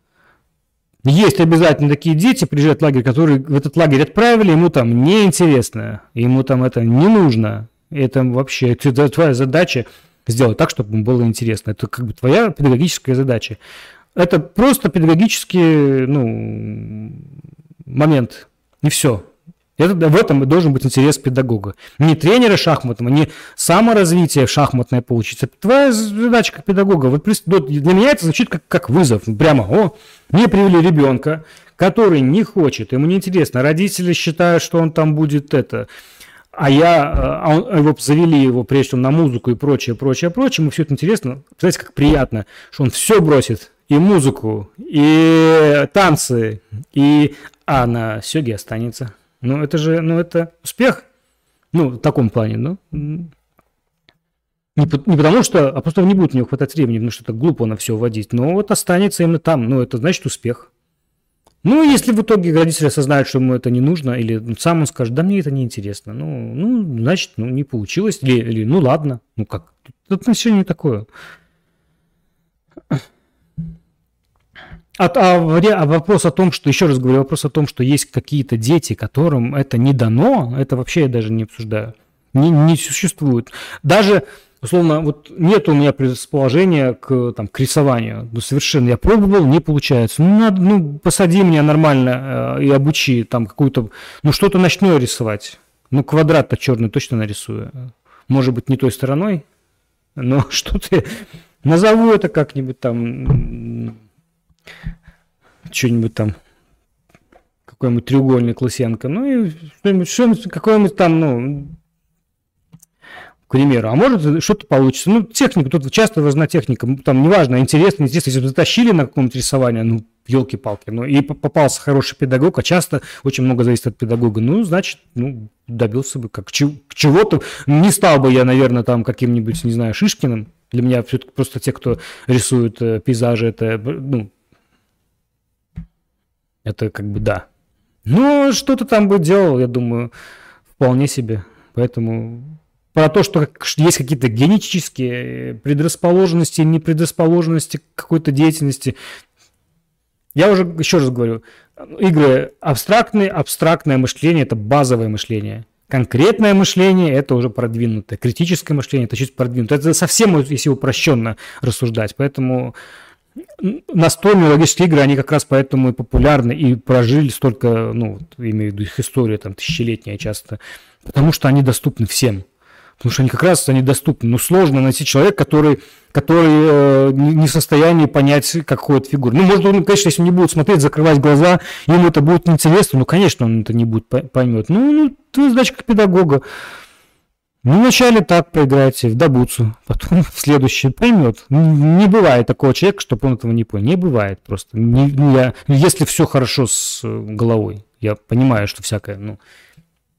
Есть обязательно такие дети, приезжают в лагерь, которые в этот лагерь отправили, ему там неинтересно, ему там это не нужно. Это вообще это твоя задача сделать так, чтобы ему было интересно. Это как бы твоя педагогическая задача. Это просто педагогический ну, момент. И все. Это, в этом должен быть интерес педагога. Не тренера шахматного, не саморазвитие шахматное получить. Это твоя задача как педагога. Вот для меня это звучит как, как вызов. Прямо, о, мне привели ребенка, который не хочет, ему неинтересно. Родители считают, что он там будет это а я, а он, его завели его, прежде всего, на музыку и прочее, прочее, прочее, ему все это интересно. Знаете, как приятно, что он все бросит, и музыку, и танцы, и... А на сёге останется. Ну, это же, ну, это успех. Ну, в таком плане, ну. Не, не потому что, а просто не будет у него хватать времени, потому что это глупо на все вводить. Но вот останется именно там. Ну, это значит успех. Ну, если в итоге родители осознают, что ему это не нужно, или сам он скажет, да мне это не интересно, ну, ну значит, ну, не получилось, или, или ну, ладно, ну, как, тут отношение такое. А, а, вопрос о том, что, еще раз говорю, вопрос о том, что есть какие-то дети, которым это не дано, это вообще я даже не обсуждаю. Не, не существует. Даже, условно, вот нет у меня предположения к, там, к рисованию. Ну, совершенно. Я пробовал, не получается. Ну, надо, ну, посади меня нормально э, и обучи там какую-то, ну, что-то ночное рисовать. Ну, квадрат-то черный точно нарисую. Может быть, не той стороной, но что-то... Назову это как-нибудь там что-нибудь там, какой-нибудь треугольник Лысенко, ну и что-нибудь, что-нибудь какой-нибудь там, ну, к примеру, а может что-то получится. Ну, техника, тут часто важна техника, там, неважно, интересно, интересно, если бы затащили на каком-нибудь рисовании, ну, елки-палки. Ну, и попался хороший педагог, а часто очень много зависит от педагога. Ну, значит, ну, добился бы как чего-то. Не стал бы я, наверное, там каким-нибудь, не знаю, Шишкиным. Для меня все-таки просто те, кто рисует э, пейзажи, это, ну, это как бы да. Но что-то там бы делал, я думаю, вполне себе. Поэтому про то, что есть какие-то генетические предрасположенности, непредрасположенности к какой-то деятельности. Я уже еще раз говорю, игры абстрактные, абстрактное мышление – это базовое мышление. Конкретное мышление – это уже продвинутое. Критическое мышление – это чуть продвинутое. Это совсем, если упрощенно рассуждать. Поэтому настольные логические игры, они как раз поэтому и популярны, и прожили столько, ну, имею в виду их история там тысячелетняя часто, потому что они доступны всем. Потому что они как раз они доступны. Но сложно найти человека, который, который э, не в состоянии понять, как ходит фигура. Ну, может, он, конечно, если не будет смотреть, закрывать глаза, ему это будет неинтересно, ну, конечно, он это не будет поймет. Ну, ну ты задача как педагога. Ну, вначале так проиграйте в добуцу, потом в следующий поймет. Не бывает такого человека, чтобы он этого не понял. Не бывает просто. Не, я, если все хорошо с э, головой. Я понимаю, что всякое, ну,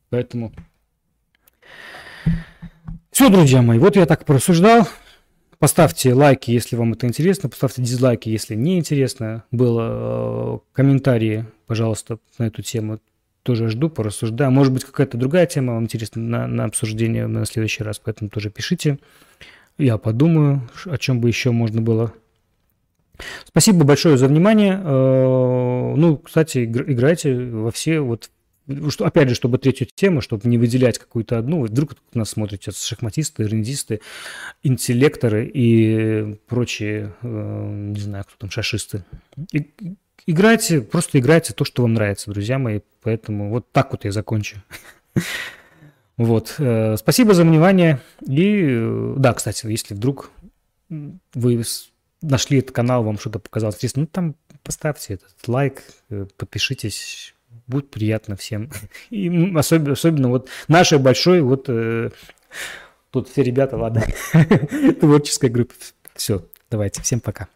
поэтому... Все, друзья мои, вот я так порассуждал. Поставьте лайки, если вам это интересно, поставьте дизлайки, если не интересно было. Э, комментарии, пожалуйста, на эту тему тоже жду, порассуждаю. Может быть, какая-то другая тема вам интересна на, на обсуждение на следующий раз, поэтому тоже пишите. Я подумаю, о чем бы еще можно было. Спасибо большое за внимание. Э, ну, кстати, играйте во все вот что, опять же, чтобы третью тему, чтобы не выделять какую-то одну, вдруг нас смотрят шахматисты, рендисты, интеллекторы и прочие, э, не знаю, кто там, шашисты. И, играйте, просто играйте то, что вам нравится, друзья мои. Поэтому вот так вот я закончу. Вот. Э, спасибо за внимание. И э, да, кстати, если вдруг вы нашли этот канал, вам что-то показалось интересно, ну там поставьте этот лайк, подпишитесь, будет приятно всем. И особенно, особенно вот нашей большой, вот э, тут все ребята, ладно, творческой группы. Все, давайте, всем пока.